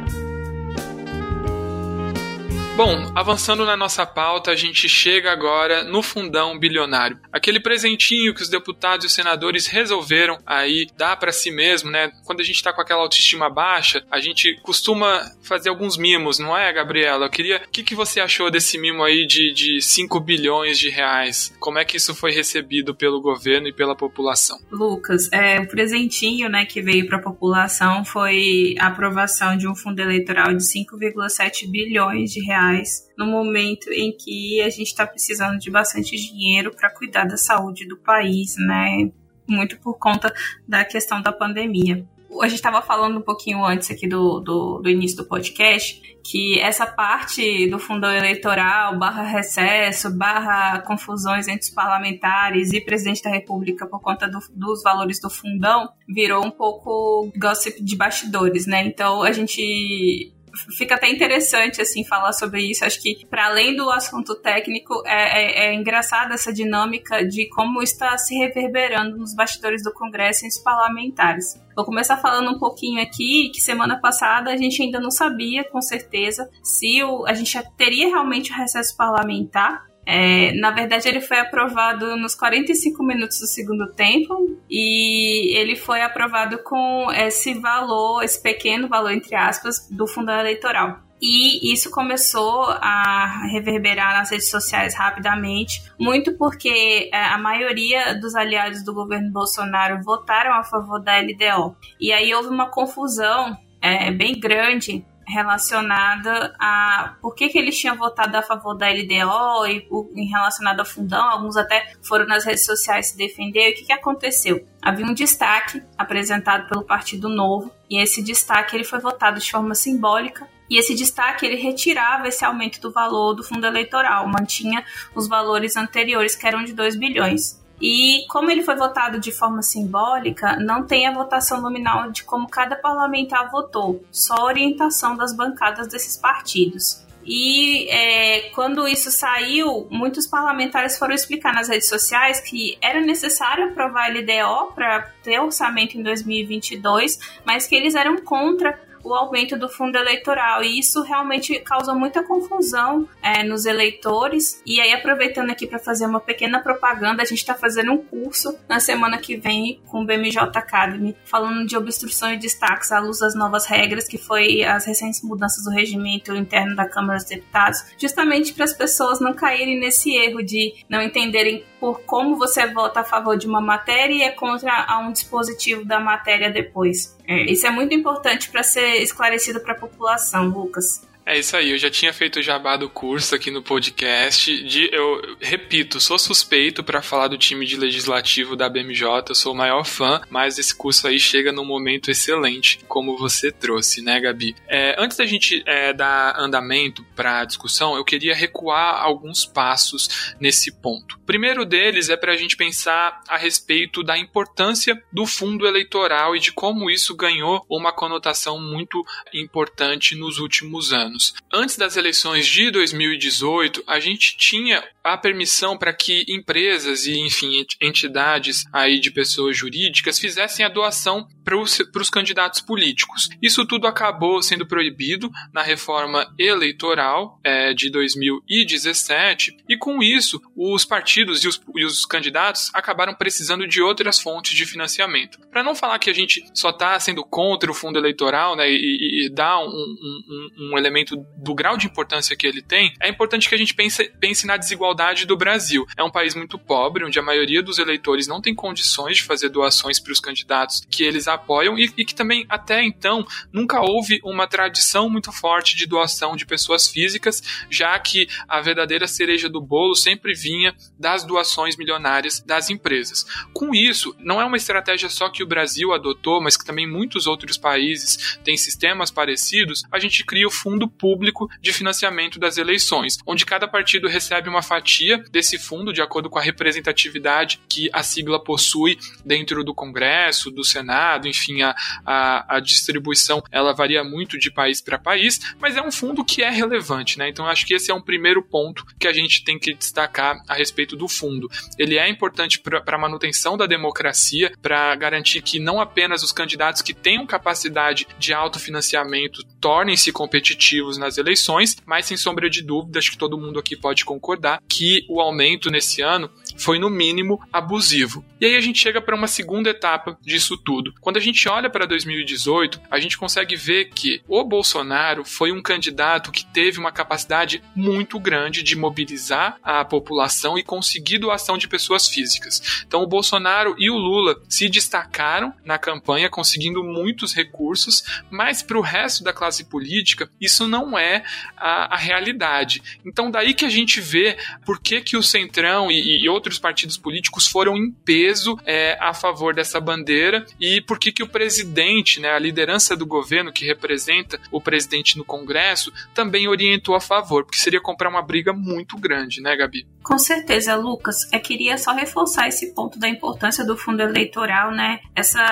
Bom, avançando na nossa pauta, a gente chega agora no fundão bilionário. Aquele presentinho que os deputados e os senadores resolveram aí dar para si mesmo, né? Quando a gente tá com aquela autoestima baixa, a gente costuma fazer alguns mimos, não é, Gabriela? Eu queria. O que, que você achou desse mimo aí de, de 5 bilhões de reais? Como é que isso foi recebido pelo governo e pela população? Lucas, é, o presentinho né, que veio para a população foi a aprovação de um fundo eleitoral de 5,7 bilhões de reais reais no momento em que a gente está precisando de bastante dinheiro para cuidar da saúde do país, né? Muito por conta da questão da pandemia. A gente estava falando um pouquinho antes aqui do, do, do, início do podcast que essa parte do fundão eleitoral, barra recesso, barra confusões entre os parlamentares e presidente da república por conta do, dos valores do fundão, virou um pouco gossip de bastidores, né? Então a gente fica até interessante assim falar sobre isso. Acho que para além do assunto técnico é, é, é engraçada essa dinâmica de como está se reverberando nos bastidores do Congresso e nos parlamentares. Vou começar falando um pouquinho aqui que semana passada a gente ainda não sabia com certeza se o, a gente teria realmente o recesso parlamentar é, na verdade, ele foi aprovado nos 45 minutos do segundo tempo e ele foi aprovado com esse valor, esse pequeno valor, entre aspas, do fundo eleitoral. E isso começou a reverberar nas redes sociais rapidamente, muito porque é, a maioria dos aliados do governo Bolsonaro votaram a favor da LDO. E aí houve uma confusão é, bem grande relacionada a por que, que eles tinham votado a favor da LDO e em relacionado ao fundão, alguns até foram nas redes sociais se defender. O que, que aconteceu? Havia um destaque apresentado pelo Partido Novo e esse destaque ele foi votado de forma simbólica e esse destaque ele retirava esse aumento do valor do fundo eleitoral, mantinha os valores anteriores que eram de 2 bilhões. E como ele foi votado de forma simbólica, não tem a votação nominal de como cada parlamentar votou, só a orientação das bancadas desses partidos. E é, quando isso saiu, muitos parlamentares foram explicar nas redes sociais que era necessário aprovar a LDO para ter orçamento em 2022, mas que eles eram contra o aumento do fundo eleitoral. E isso realmente causa muita confusão é, nos eleitores. E aí, aproveitando aqui para fazer uma pequena propaganda, a gente está fazendo um curso na semana que vem com o BMJ Academy, falando de obstrução e destaques à luz das novas regras, que foi as recentes mudanças do regimento interno da Câmara dos Deputados, justamente para as pessoas não caírem nesse erro de não entenderem por como você vota a favor de uma matéria e é contra um dispositivo da matéria depois. É, isso é muito importante para ser esclarecido para a população, Lucas. É isso aí, eu já tinha feito o jabá do curso aqui no podcast. De, eu repito, sou suspeito para falar do time de legislativo da BMJ, sou o maior fã, mas esse curso aí chega num momento excelente, como você trouxe, né, Gabi? É, antes da gente é, dar andamento para a discussão, eu queria recuar alguns passos nesse ponto. O primeiro deles é para a gente pensar a respeito da importância do fundo eleitoral e de como isso ganhou uma conotação muito importante nos últimos anos. Antes das eleições de 2018, a gente tinha a permissão para que empresas e, enfim, entidades aí de pessoas jurídicas fizessem a doação para os candidatos políticos. Isso tudo acabou sendo proibido na reforma eleitoral é, de 2017 e, com isso, os partidos e os, e os candidatos acabaram precisando de outras fontes de financiamento. Para não falar que a gente só está sendo contra o fundo eleitoral né, e, e dar um, um, um, elemento do grau de importância que ele tem, é importante que a gente pense, pense na desigualdade do Brasil. É um país muito pobre, onde a maioria dos eleitores não tem condições de fazer doações para os candidatos que eles apoiam e, e que também, até então, nunca houve uma tradição muito forte de doação de pessoas físicas, já que a verdadeira cereja do bolo sempre vinha das doações milionárias das empresas. Com isso, não é uma estratégia só que o Brasil adotou, mas que também muitos outros países têm sistemas parecidos, a gente cria o Fundo Público de Financiamento das Eleições, onde cada partido recebe uma fatia desse fundo de acordo com a representatividade que a sigla possui dentro do Congresso, do Senado, enfim, a, a, a distribuição ela varia muito de país para país, mas é um fundo que é relevante, né? Então acho que esse é um primeiro ponto que a gente tem que destacar a respeito do fundo. Ele é importante para a manutenção da democracia, para garantir que não apenas os candidatos que tenham capacidade de autofinanciamento tornem-se competitivos nas eleições, mas sem sombra de dúvida, acho que todo mundo aqui pode concordar que o aumento nesse ano foi no mínimo abusivo. E aí a gente chega para uma segunda etapa disso tudo. Quando a gente olha para 2018, a gente consegue ver que o Bolsonaro foi um candidato que teve uma capacidade muito grande de mobilizar a população e conseguir doação de pessoas físicas. Então o Bolsonaro e o Lula se destacaram na campanha, conseguindo muitos recursos, mas para o resto da classe política isso não é a, a, realidade. Então daí que a gente vê por que, que o Centrão e, e outros partidos políticos foram em peso é, a favor dessa bandeira e por que, que o presidente, né, a liderança do governo que representa o presidente no Congresso, também orientou a favor, porque seria comprar uma briga muito grande, né, Gabi? Com certeza, Lucas. Eu queria só reforçar esse ponto da importância do fundo eleitoral, né? Essa,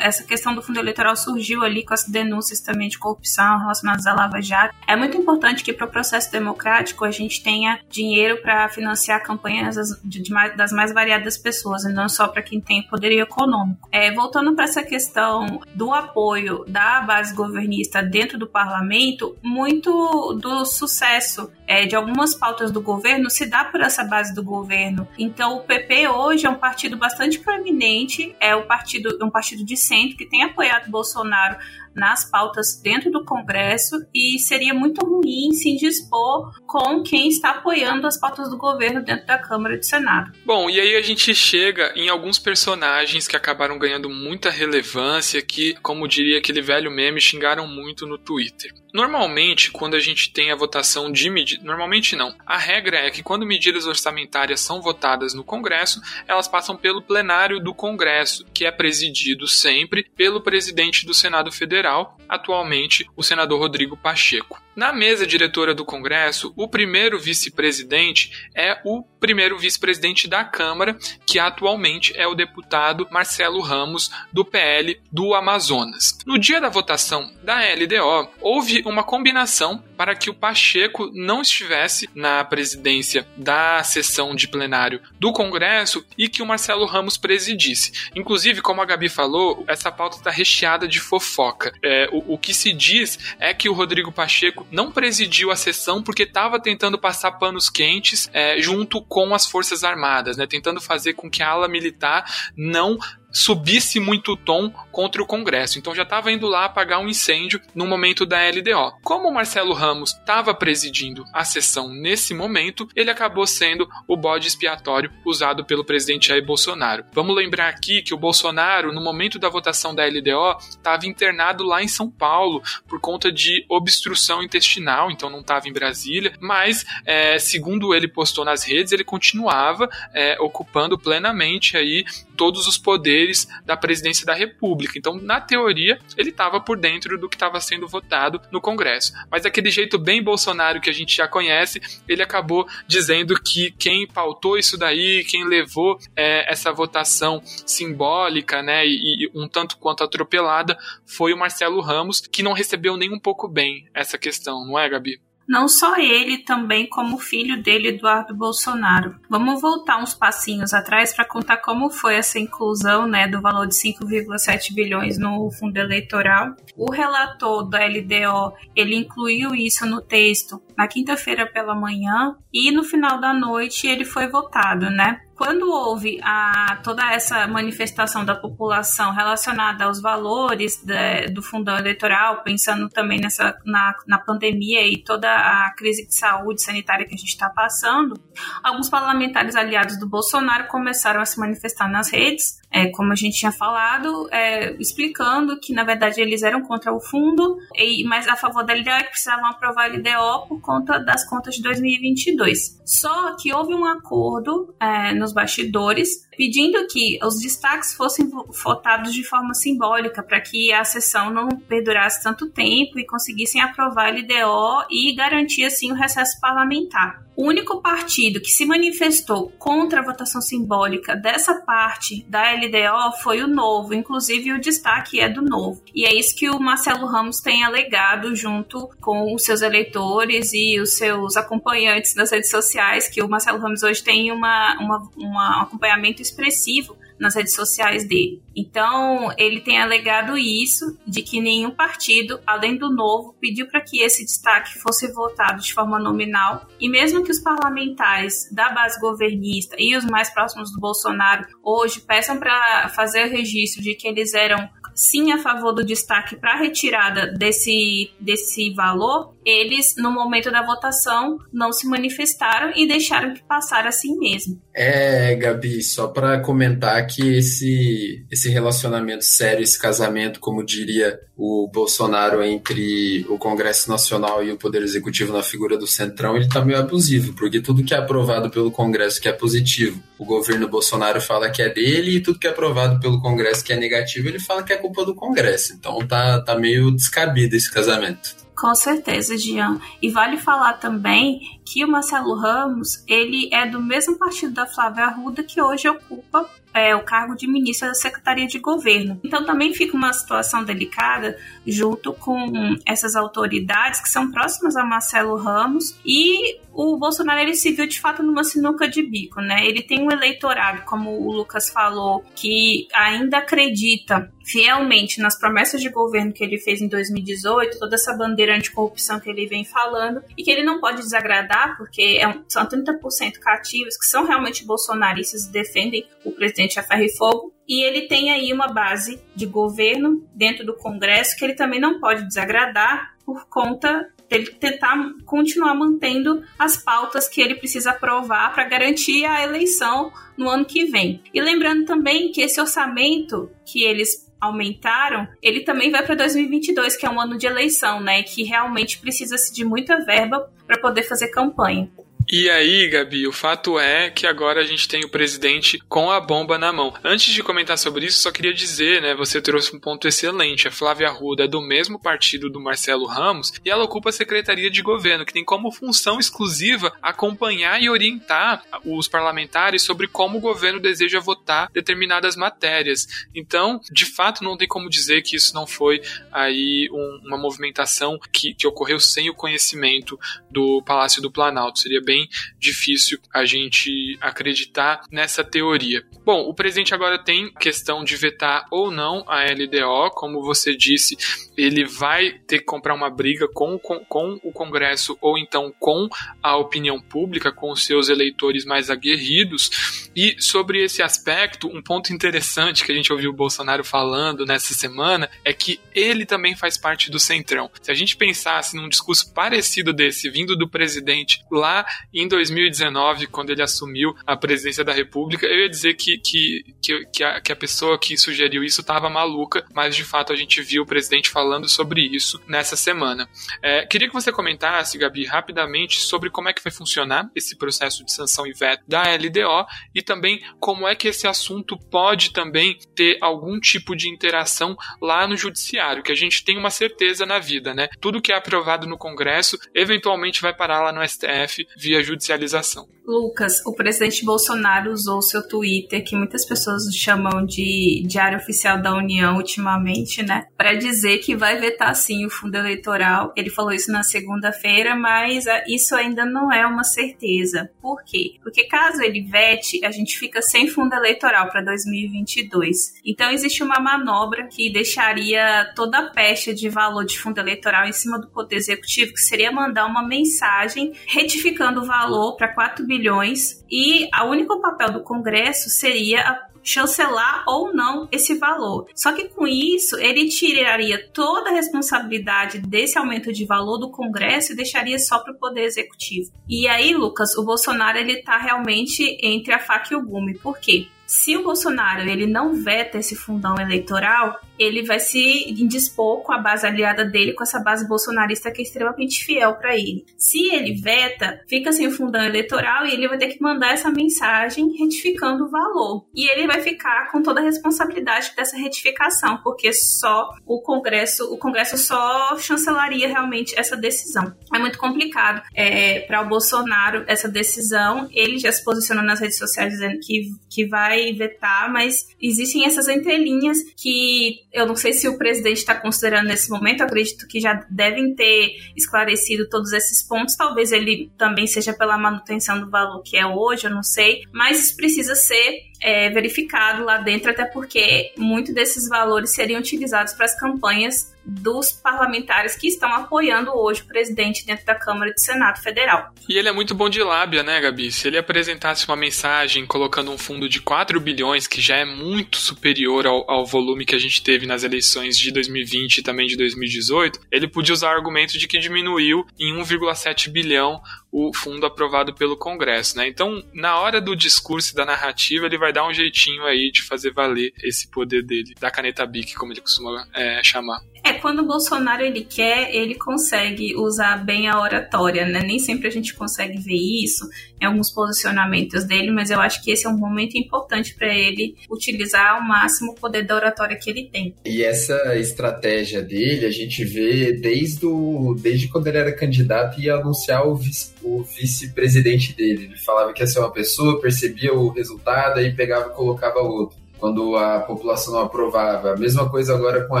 essa questão do fundo eleitoral surgiu ali com as denúncias também de corrupção relacionadas à Lava Jato. É muito importante que para o processo democrático a gente tenha dinheiro para financiar campanhas de, de, das mais variadas pessoas, e não só para quem tem poderio econômico. É, voltando para essa questão do apoio da base governista dentro do parlamento, muito do sucesso é, de algumas pautas do governo se dá por essa base do governo. Então, o PP hoje é um partido bastante proeminente, é o partido, um partido de centro que tem apoiado Bolsonaro nas pautas dentro do Congresso e seria muito ruim se indispor com quem está apoiando as pautas do governo dentro da Câmara e do Senado. Bom, e aí a gente chega em alguns personagens que acabaram ganhando muita relevância, que, como diria aquele velho meme, xingaram muito no Twitter. Normalmente, quando a gente tem a votação de medidas. Normalmente não. A regra é que quando medidas orçamentárias são votadas no Congresso, elas passam pelo plenário do Congresso, que é presidido sempre pelo presidente do Senado Federal, atualmente o senador Rodrigo Pacheco. Na mesa diretora do Congresso, o primeiro vice-presidente é o primeiro vice-presidente da Câmara, que atualmente é o deputado Marcelo Ramos, do PL do Amazonas. No dia da votação da LDO, houve uma combinação para que o Pacheco não estivesse na presidência da sessão de plenário do Congresso e que o Marcelo Ramos presidisse. Inclusive, como a Gabi falou, essa pauta está recheada de fofoca. É, o, o que se diz é que o Rodrigo Pacheco não presidiu a sessão porque estava tentando passar panos quentes é, junto com as Forças Armadas, né, tentando fazer com que a ala militar não subisse muito o tom contra o Congresso. Então já estava indo lá apagar um incêndio no momento da LDO. Como o Marcelo Ramos estava presidindo a sessão nesse momento, ele acabou sendo o bode expiatório usado pelo presidente Jair Bolsonaro. Vamos lembrar aqui que o Bolsonaro, no momento da votação da LDO, estava internado lá em São Paulo por conta de obstrução intestinal, então não estava em Brasília, mas é, segundo ele postou nas redes, ele continuava é, ocupando plenamente aí todos os poderes da presidência da República. Então, na teoria, ele estava por dentro do que estava sendo votado no Congresso. Mas daquele jeito bem Bolsonaro que a gente já conhece, ele acabou dizendo que quem pautou isso daí, quem levou é, essa votação simbólica, né, e, e um tanto quanto atropelada, foi o Marcelo Ramos, que não recebeu nem um pouco bem essa questão, não é, Gabi? Não só ele, também como o filho dele, Eduardo Bolsonaro. Vamos voltar uns passinhos atrás para contar como foi essa inclusão né, do valor de 5,7 bilhões no fundo eleitoral. O relator da LDO ele incluiu isso no texto na quinta-feira pela manhã e no final da noite ele foi votado, né? Quando houve a, toda essa manifestação da população relacionada aos valores de, do fundão eleitoral, pensando também nessa, na, na pandemia e toda a crise de saúde sanitária que a gente está passando, alguns parlamentares aliados do Bolsonaro começaram a se manifestar nas redes, é, como a gente tinha falado, é, explicando que na verdade eles eram contra o fundo, e, mas a favor da LDO é que precisavam aprovar a LDO por conta das contas de 2022. Só que houve um acordo é, nos bastidores pedindo que os destaques fossem votados de forma simbólica para que a sessão não perdurasse tanto tempo e conseguissem aprovar a LDO e garantir assim o recesso parlamentar. O único partido que se manifestou contra a votação simbólica dessa parte da LDO foi o Novo, inclusive o destaque é do Novo. E é isso que o Marcelo Ramos tem alegado junto com os seus eleitores e os seus acompanhantes nas redes sociais, que o Marcelo Ramos hoje tem uma, uma, um acompanhamento expressivo nas redes sociais dele. Então, ele tem alegado isso, de que nenhum partido, além do novo, pediu para que esse destaque fosse votado de forma nominal, e mesmo que os parlamentares da base governista e os mais próximos do Bolsonaro hoje peçam para fazer o registro de que eles eram sim a favor do destaque para retirada desse, desse valor, eles, no momento da votação, não se manifestaram e deixaram que passar assim mesmo. É, Gabi, só para comentar que esse, esse relacionamento sério, esse casamento, como diria o Bolsonaro, entre o Congresso Nacional e o Poder Executivo na figura do Centrão, ele está meio abusivo, porque tudo que é aprovado pelo Congresso que é positivo, o governo Bolsonaro fala que é dele, e tudo que é aprovado pelo Congresso que é negativo, ele fala que é culpa do Congresso. Então tá, tá meio descabido esse casamento. Com certeza, Jean. E vale falar também que o Marcelo Ramos, ele é do mesmo partido da Flávia Arruda que hoje ocupa é, o cargo de ministro da Secretaria de Governo. Então também fica uma situação delicada junto com essas autoridades que são próximas a Marcelo Ramos e o Bolsonaro ele se viu de fato numa sinuca de bico, né? Ele tem um eleitorado, como o Lucas falou, que ainda acredita fielmente nas promessas de governo que ele fez em 2018, toda essa bandeira anticorrupção que ele vem falando, e que ele não pode desagradar, porque é um, são 30% cativos que são realmente bolsonaristas e defendem o presidente a ferro e fogo, e ele tem aí uma base de governo dentro do Congresso que ele também não pode desagradar por conta dele tentar continuar mantendo as pautas que ele precisa aprovar para garantir a eleição no ano que vem. E lembrando também que esse orçamento que eles aumentaram, ele também vai para 2022, que é um ano de eleição, né? Que realmente precisa-se de muita verba para poder fazer campanha. E aí, Gabi, o fato é que agora a gente tem o presidente com a bomba na mão. Antes de comentar sobre isso, só queria dizer, né, você trouxe um ponto excelente. A Flávia Arruda é do mesmo partido do Marcelo Ramos e ela ocupa a Secretaria de Governo, que tem como função exclusiva acompanhar e orientar os parlamentares sobre como o governo deseja votar determinadas matérias. Então, de fato, não tem como dizer que isso não foi aí um, uma movimentação que, que ocorreu sem o conhecimento do Palácio do Planalto. Seria bem bem difícil a gente acreditar nessa teoria. Bom, o presidente agora tem questão de vetar ou não a LDO, como você disse, ele vai ter que comprar uma briga com, com, com o Congresso ou então com a opinião pública, com os seus eleitores mais aguerridos. E sobre esse aspecto, um ponto interessante que a gente ouviu o Bolsonaro falando nessa semana é que ele também faz parte do Centrão. Se a gente pensasse num discurso parecido desse vindo do presidente lá em 2019, quando ele assumiu a presidência da República, eu ia dizer que, que, que, que, a, que a pessoa que sugeriu isso estava maluca, mas de fato a gente viu o presidente falando sobre isso nessa semana. É, queria que você comentasse, Gabi, rapidamente sobre como é que vai funcionar esse processo de sanção e veto da LDO e também como é que esse assunto pode também ter algum tipo de interação lá no judiciário, que a gente tem uma certeza na vida, né? Tudo que é aprovado no Congresso eventualmente vai parar lá no STF via judicialização. Lucas, o presidente Bolsonaro usou seu Twitter, que muitas pessoas chamam de Diário Oficial da União ultimamente, né? Para dizer que vai vetar sim o fundo eleitoral. Ele falou isso na segunda-feira, mas ah, isso ainda não é uma certeza. Por quê? Porque caso ele vete, a gente fica sem fundo eleitoral para 2022. Então existe uma manobra que deixaria toda a pecha de valor de fundo eleitoral em cima do Poder Executivo, que seria mandar uma mensagem retificando o valor para 4 bilhões e o único papel do Congresso seria chancelar ou não esse valor. Só que com isso, ele tiraria toda a responsabilidade desse aumento de valor do Congresso e deixaria só para o Poder Executivo. E aí, Lucas, o Bolsonaro ele está realmente entre a faca e o gume. Por quê? Se o Bolsonaro ele não veta esse fundão eleitoral, ele vai se indispor com a base aliada dele, com essa base bolsonarista que é extremamente fiel para ele. Se ele veta, fica sem o fundão eleitoral e ele vai ter que mandar essa mensagem retificando o valor. E ele vai ficar com toda a responsabilidade dessa retificação, porque só o Congresso, o Congresso só chancelaria realmente essa decisão. É muito complicado é, para o Bolsonaro essa decisão. Ele já se posicionou nas redes sociais dizendo que, que vai vetar, mas existem essas entrelinhas que eu não sei se o presidente está considerando nesse momento, acredito que já devem ter esclarecido todos esses pontos. Talvez ele também seja pela manutenção do valor que é hoje, eu não sei, mas isso precisa ser é, verificado lá dentro, até porque muitos desses valores seriam utilizados para as campanhas dos parlamentares que estão apoiando hoje o presidente dentro da Câmara e do Senado Federal. E ele é muito bom de lábia, né, Gabi? Se ele apresentasse uma mensagem colocando um fundo de 4 bilhões, que já é muito superior ao, ao volume que a gente teve nas eleições de 2020 e também de 2018, ele podia usar o argumento de que diminuiu em 1,7 bilhão o fundo aprovado pelo Congresso, né? Então, na hora do discurso e da narrativa, ele vai dar um jeitinho aí de fazer valer esse poder dele, da caneta BIC, como ele costuma é, chamar. É, quando o Bolsonaro ele quer, ele consegue usar bem a oratória, né? Nem sempre a gente consegue ver isso em alguns posicionamentos dele, mas eu acho que esse é um momento importante para ele utilizar ao máximo o poder da oratória que ele tem. E essa estratégia dele, a gente vê desde, o, desde quando ele era candidato e ia anunciar o vice o vice-presidente dele. Ele falava que ia ser uma pessoa, percebia o resultado, aí pegava e colocava outro quando a população não aprovava. A mesma coisa agora com a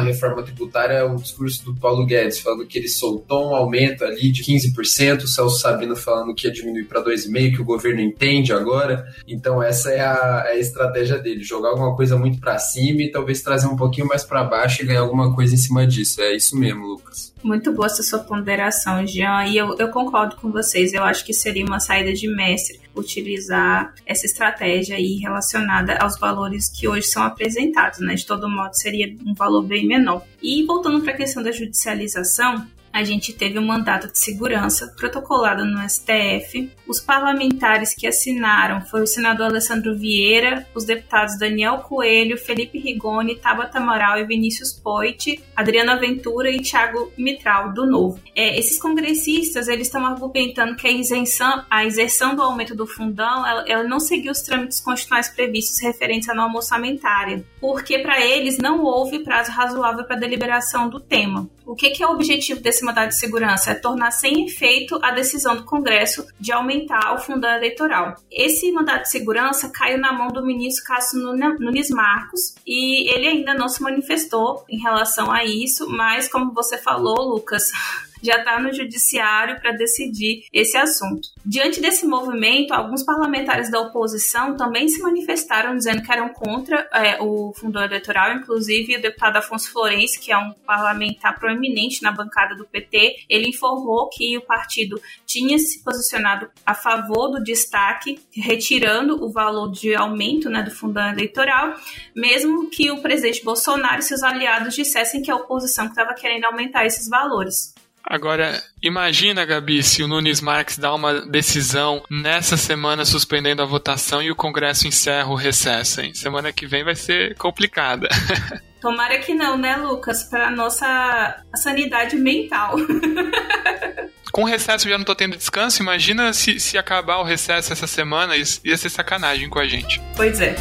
reforma tributária, o discurso do Paulo Guedes, falando que ele soltou um aumento ali de 15%, o Celso Sabino falando que ia diminuir para 2,5%, que o governo entende agora. Então essa é a, é a estratégia dele, jogar alguma coisa muito para cima e talvez trazer um pouquinho mais para baixo e ganhar alguma coisa em cima disso. É isso mesmo, Lucas. Muito boa essa sua ponderação, Jean, e eu, eu concordo com vocês. Eu acho que seria uma saída de mestre utilizar essa estratégia aí relacionada aos valores que hoje são apresentados, né? De todo modo, seria um valor bem menor. E voltando para a questão da judicialização, a gente teve um mandato de segurança protocolado no STF. Os parlamentares que assinaram foi o senador Alessandro Vieira, os deputados Daniel Coelho, Felipe Rigoni, Tabata Amaral e Vinícius Poit, Adriana Ventura e Thiago Mitral, do Novo. É, esses congressistas eles estão argumentando que a isenção, a isenção do aumento do fundão ela, ela não seguiu os trâmites constitucionais previstos referentes à norma orçamentária, porque para eles não houve prazo razoável para deliberação do tema. O que, que é o objetivo desse mandado de segurança? É tornar sem efeito a decisão do Congresso de aumentar o fundo eleitoral. Esse mandado de segurança caiu na mão do ministro Cássio Nunes Marcos e ele ainda não se manifestou em relação a isso, mas como você falou, Lucas, *laughs* já está no judiciário para decidir esse assunto. Diante desse movimento, alguns parlamentares da oposição também se manifestaram dizendo que eram contra é, o fundo eleitoral, inclusive o deputado Afonso Florencio, que é um parlamentar proeminente na bancada do PT, ele informou que o partido tinha se posicionado a favor do destaque, retirando o valor de aumento né, do fundo eleitoral, mesmo que o presidente Bolsonaro e seus aliados dissessem que a oposição estava querendo aumentar esses valores. Agora, imagina, Gabi, se o Nunes Marques dá uma decisão nessa semana suspendendo a votação e o Congresso encerra o recesso, hein? Semana que vem vai ser complicada. *laughs* Tomara que não, né, Lucas? Para nossa sanidade mental. *laughs* Com o recesso já não tô tendo descanso, imagina se, se acabar o recesso essa semana, ia ser sacanagem com a gente. Pois é.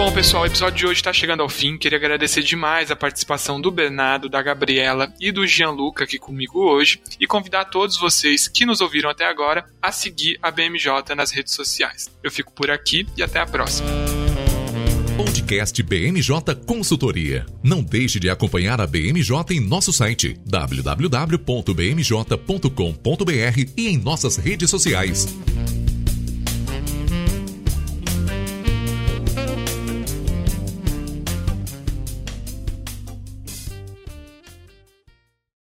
Bom, pessoal, o episódio de hoje está chegando ao fim. Queria agradecer demais a participação do Bernardo, da Gabriela e do Gianluca aqui comigo hoje e convidar todos vocês que nos ouviram até agora a seguir a BMJ nas redes sociais. Eu fico por aqui e até a próxima. Podcast BMJ Consultoria. Não deixe de acompanhar a BMJ em nosso site www.bmj.com.br e em nossas redes sociais.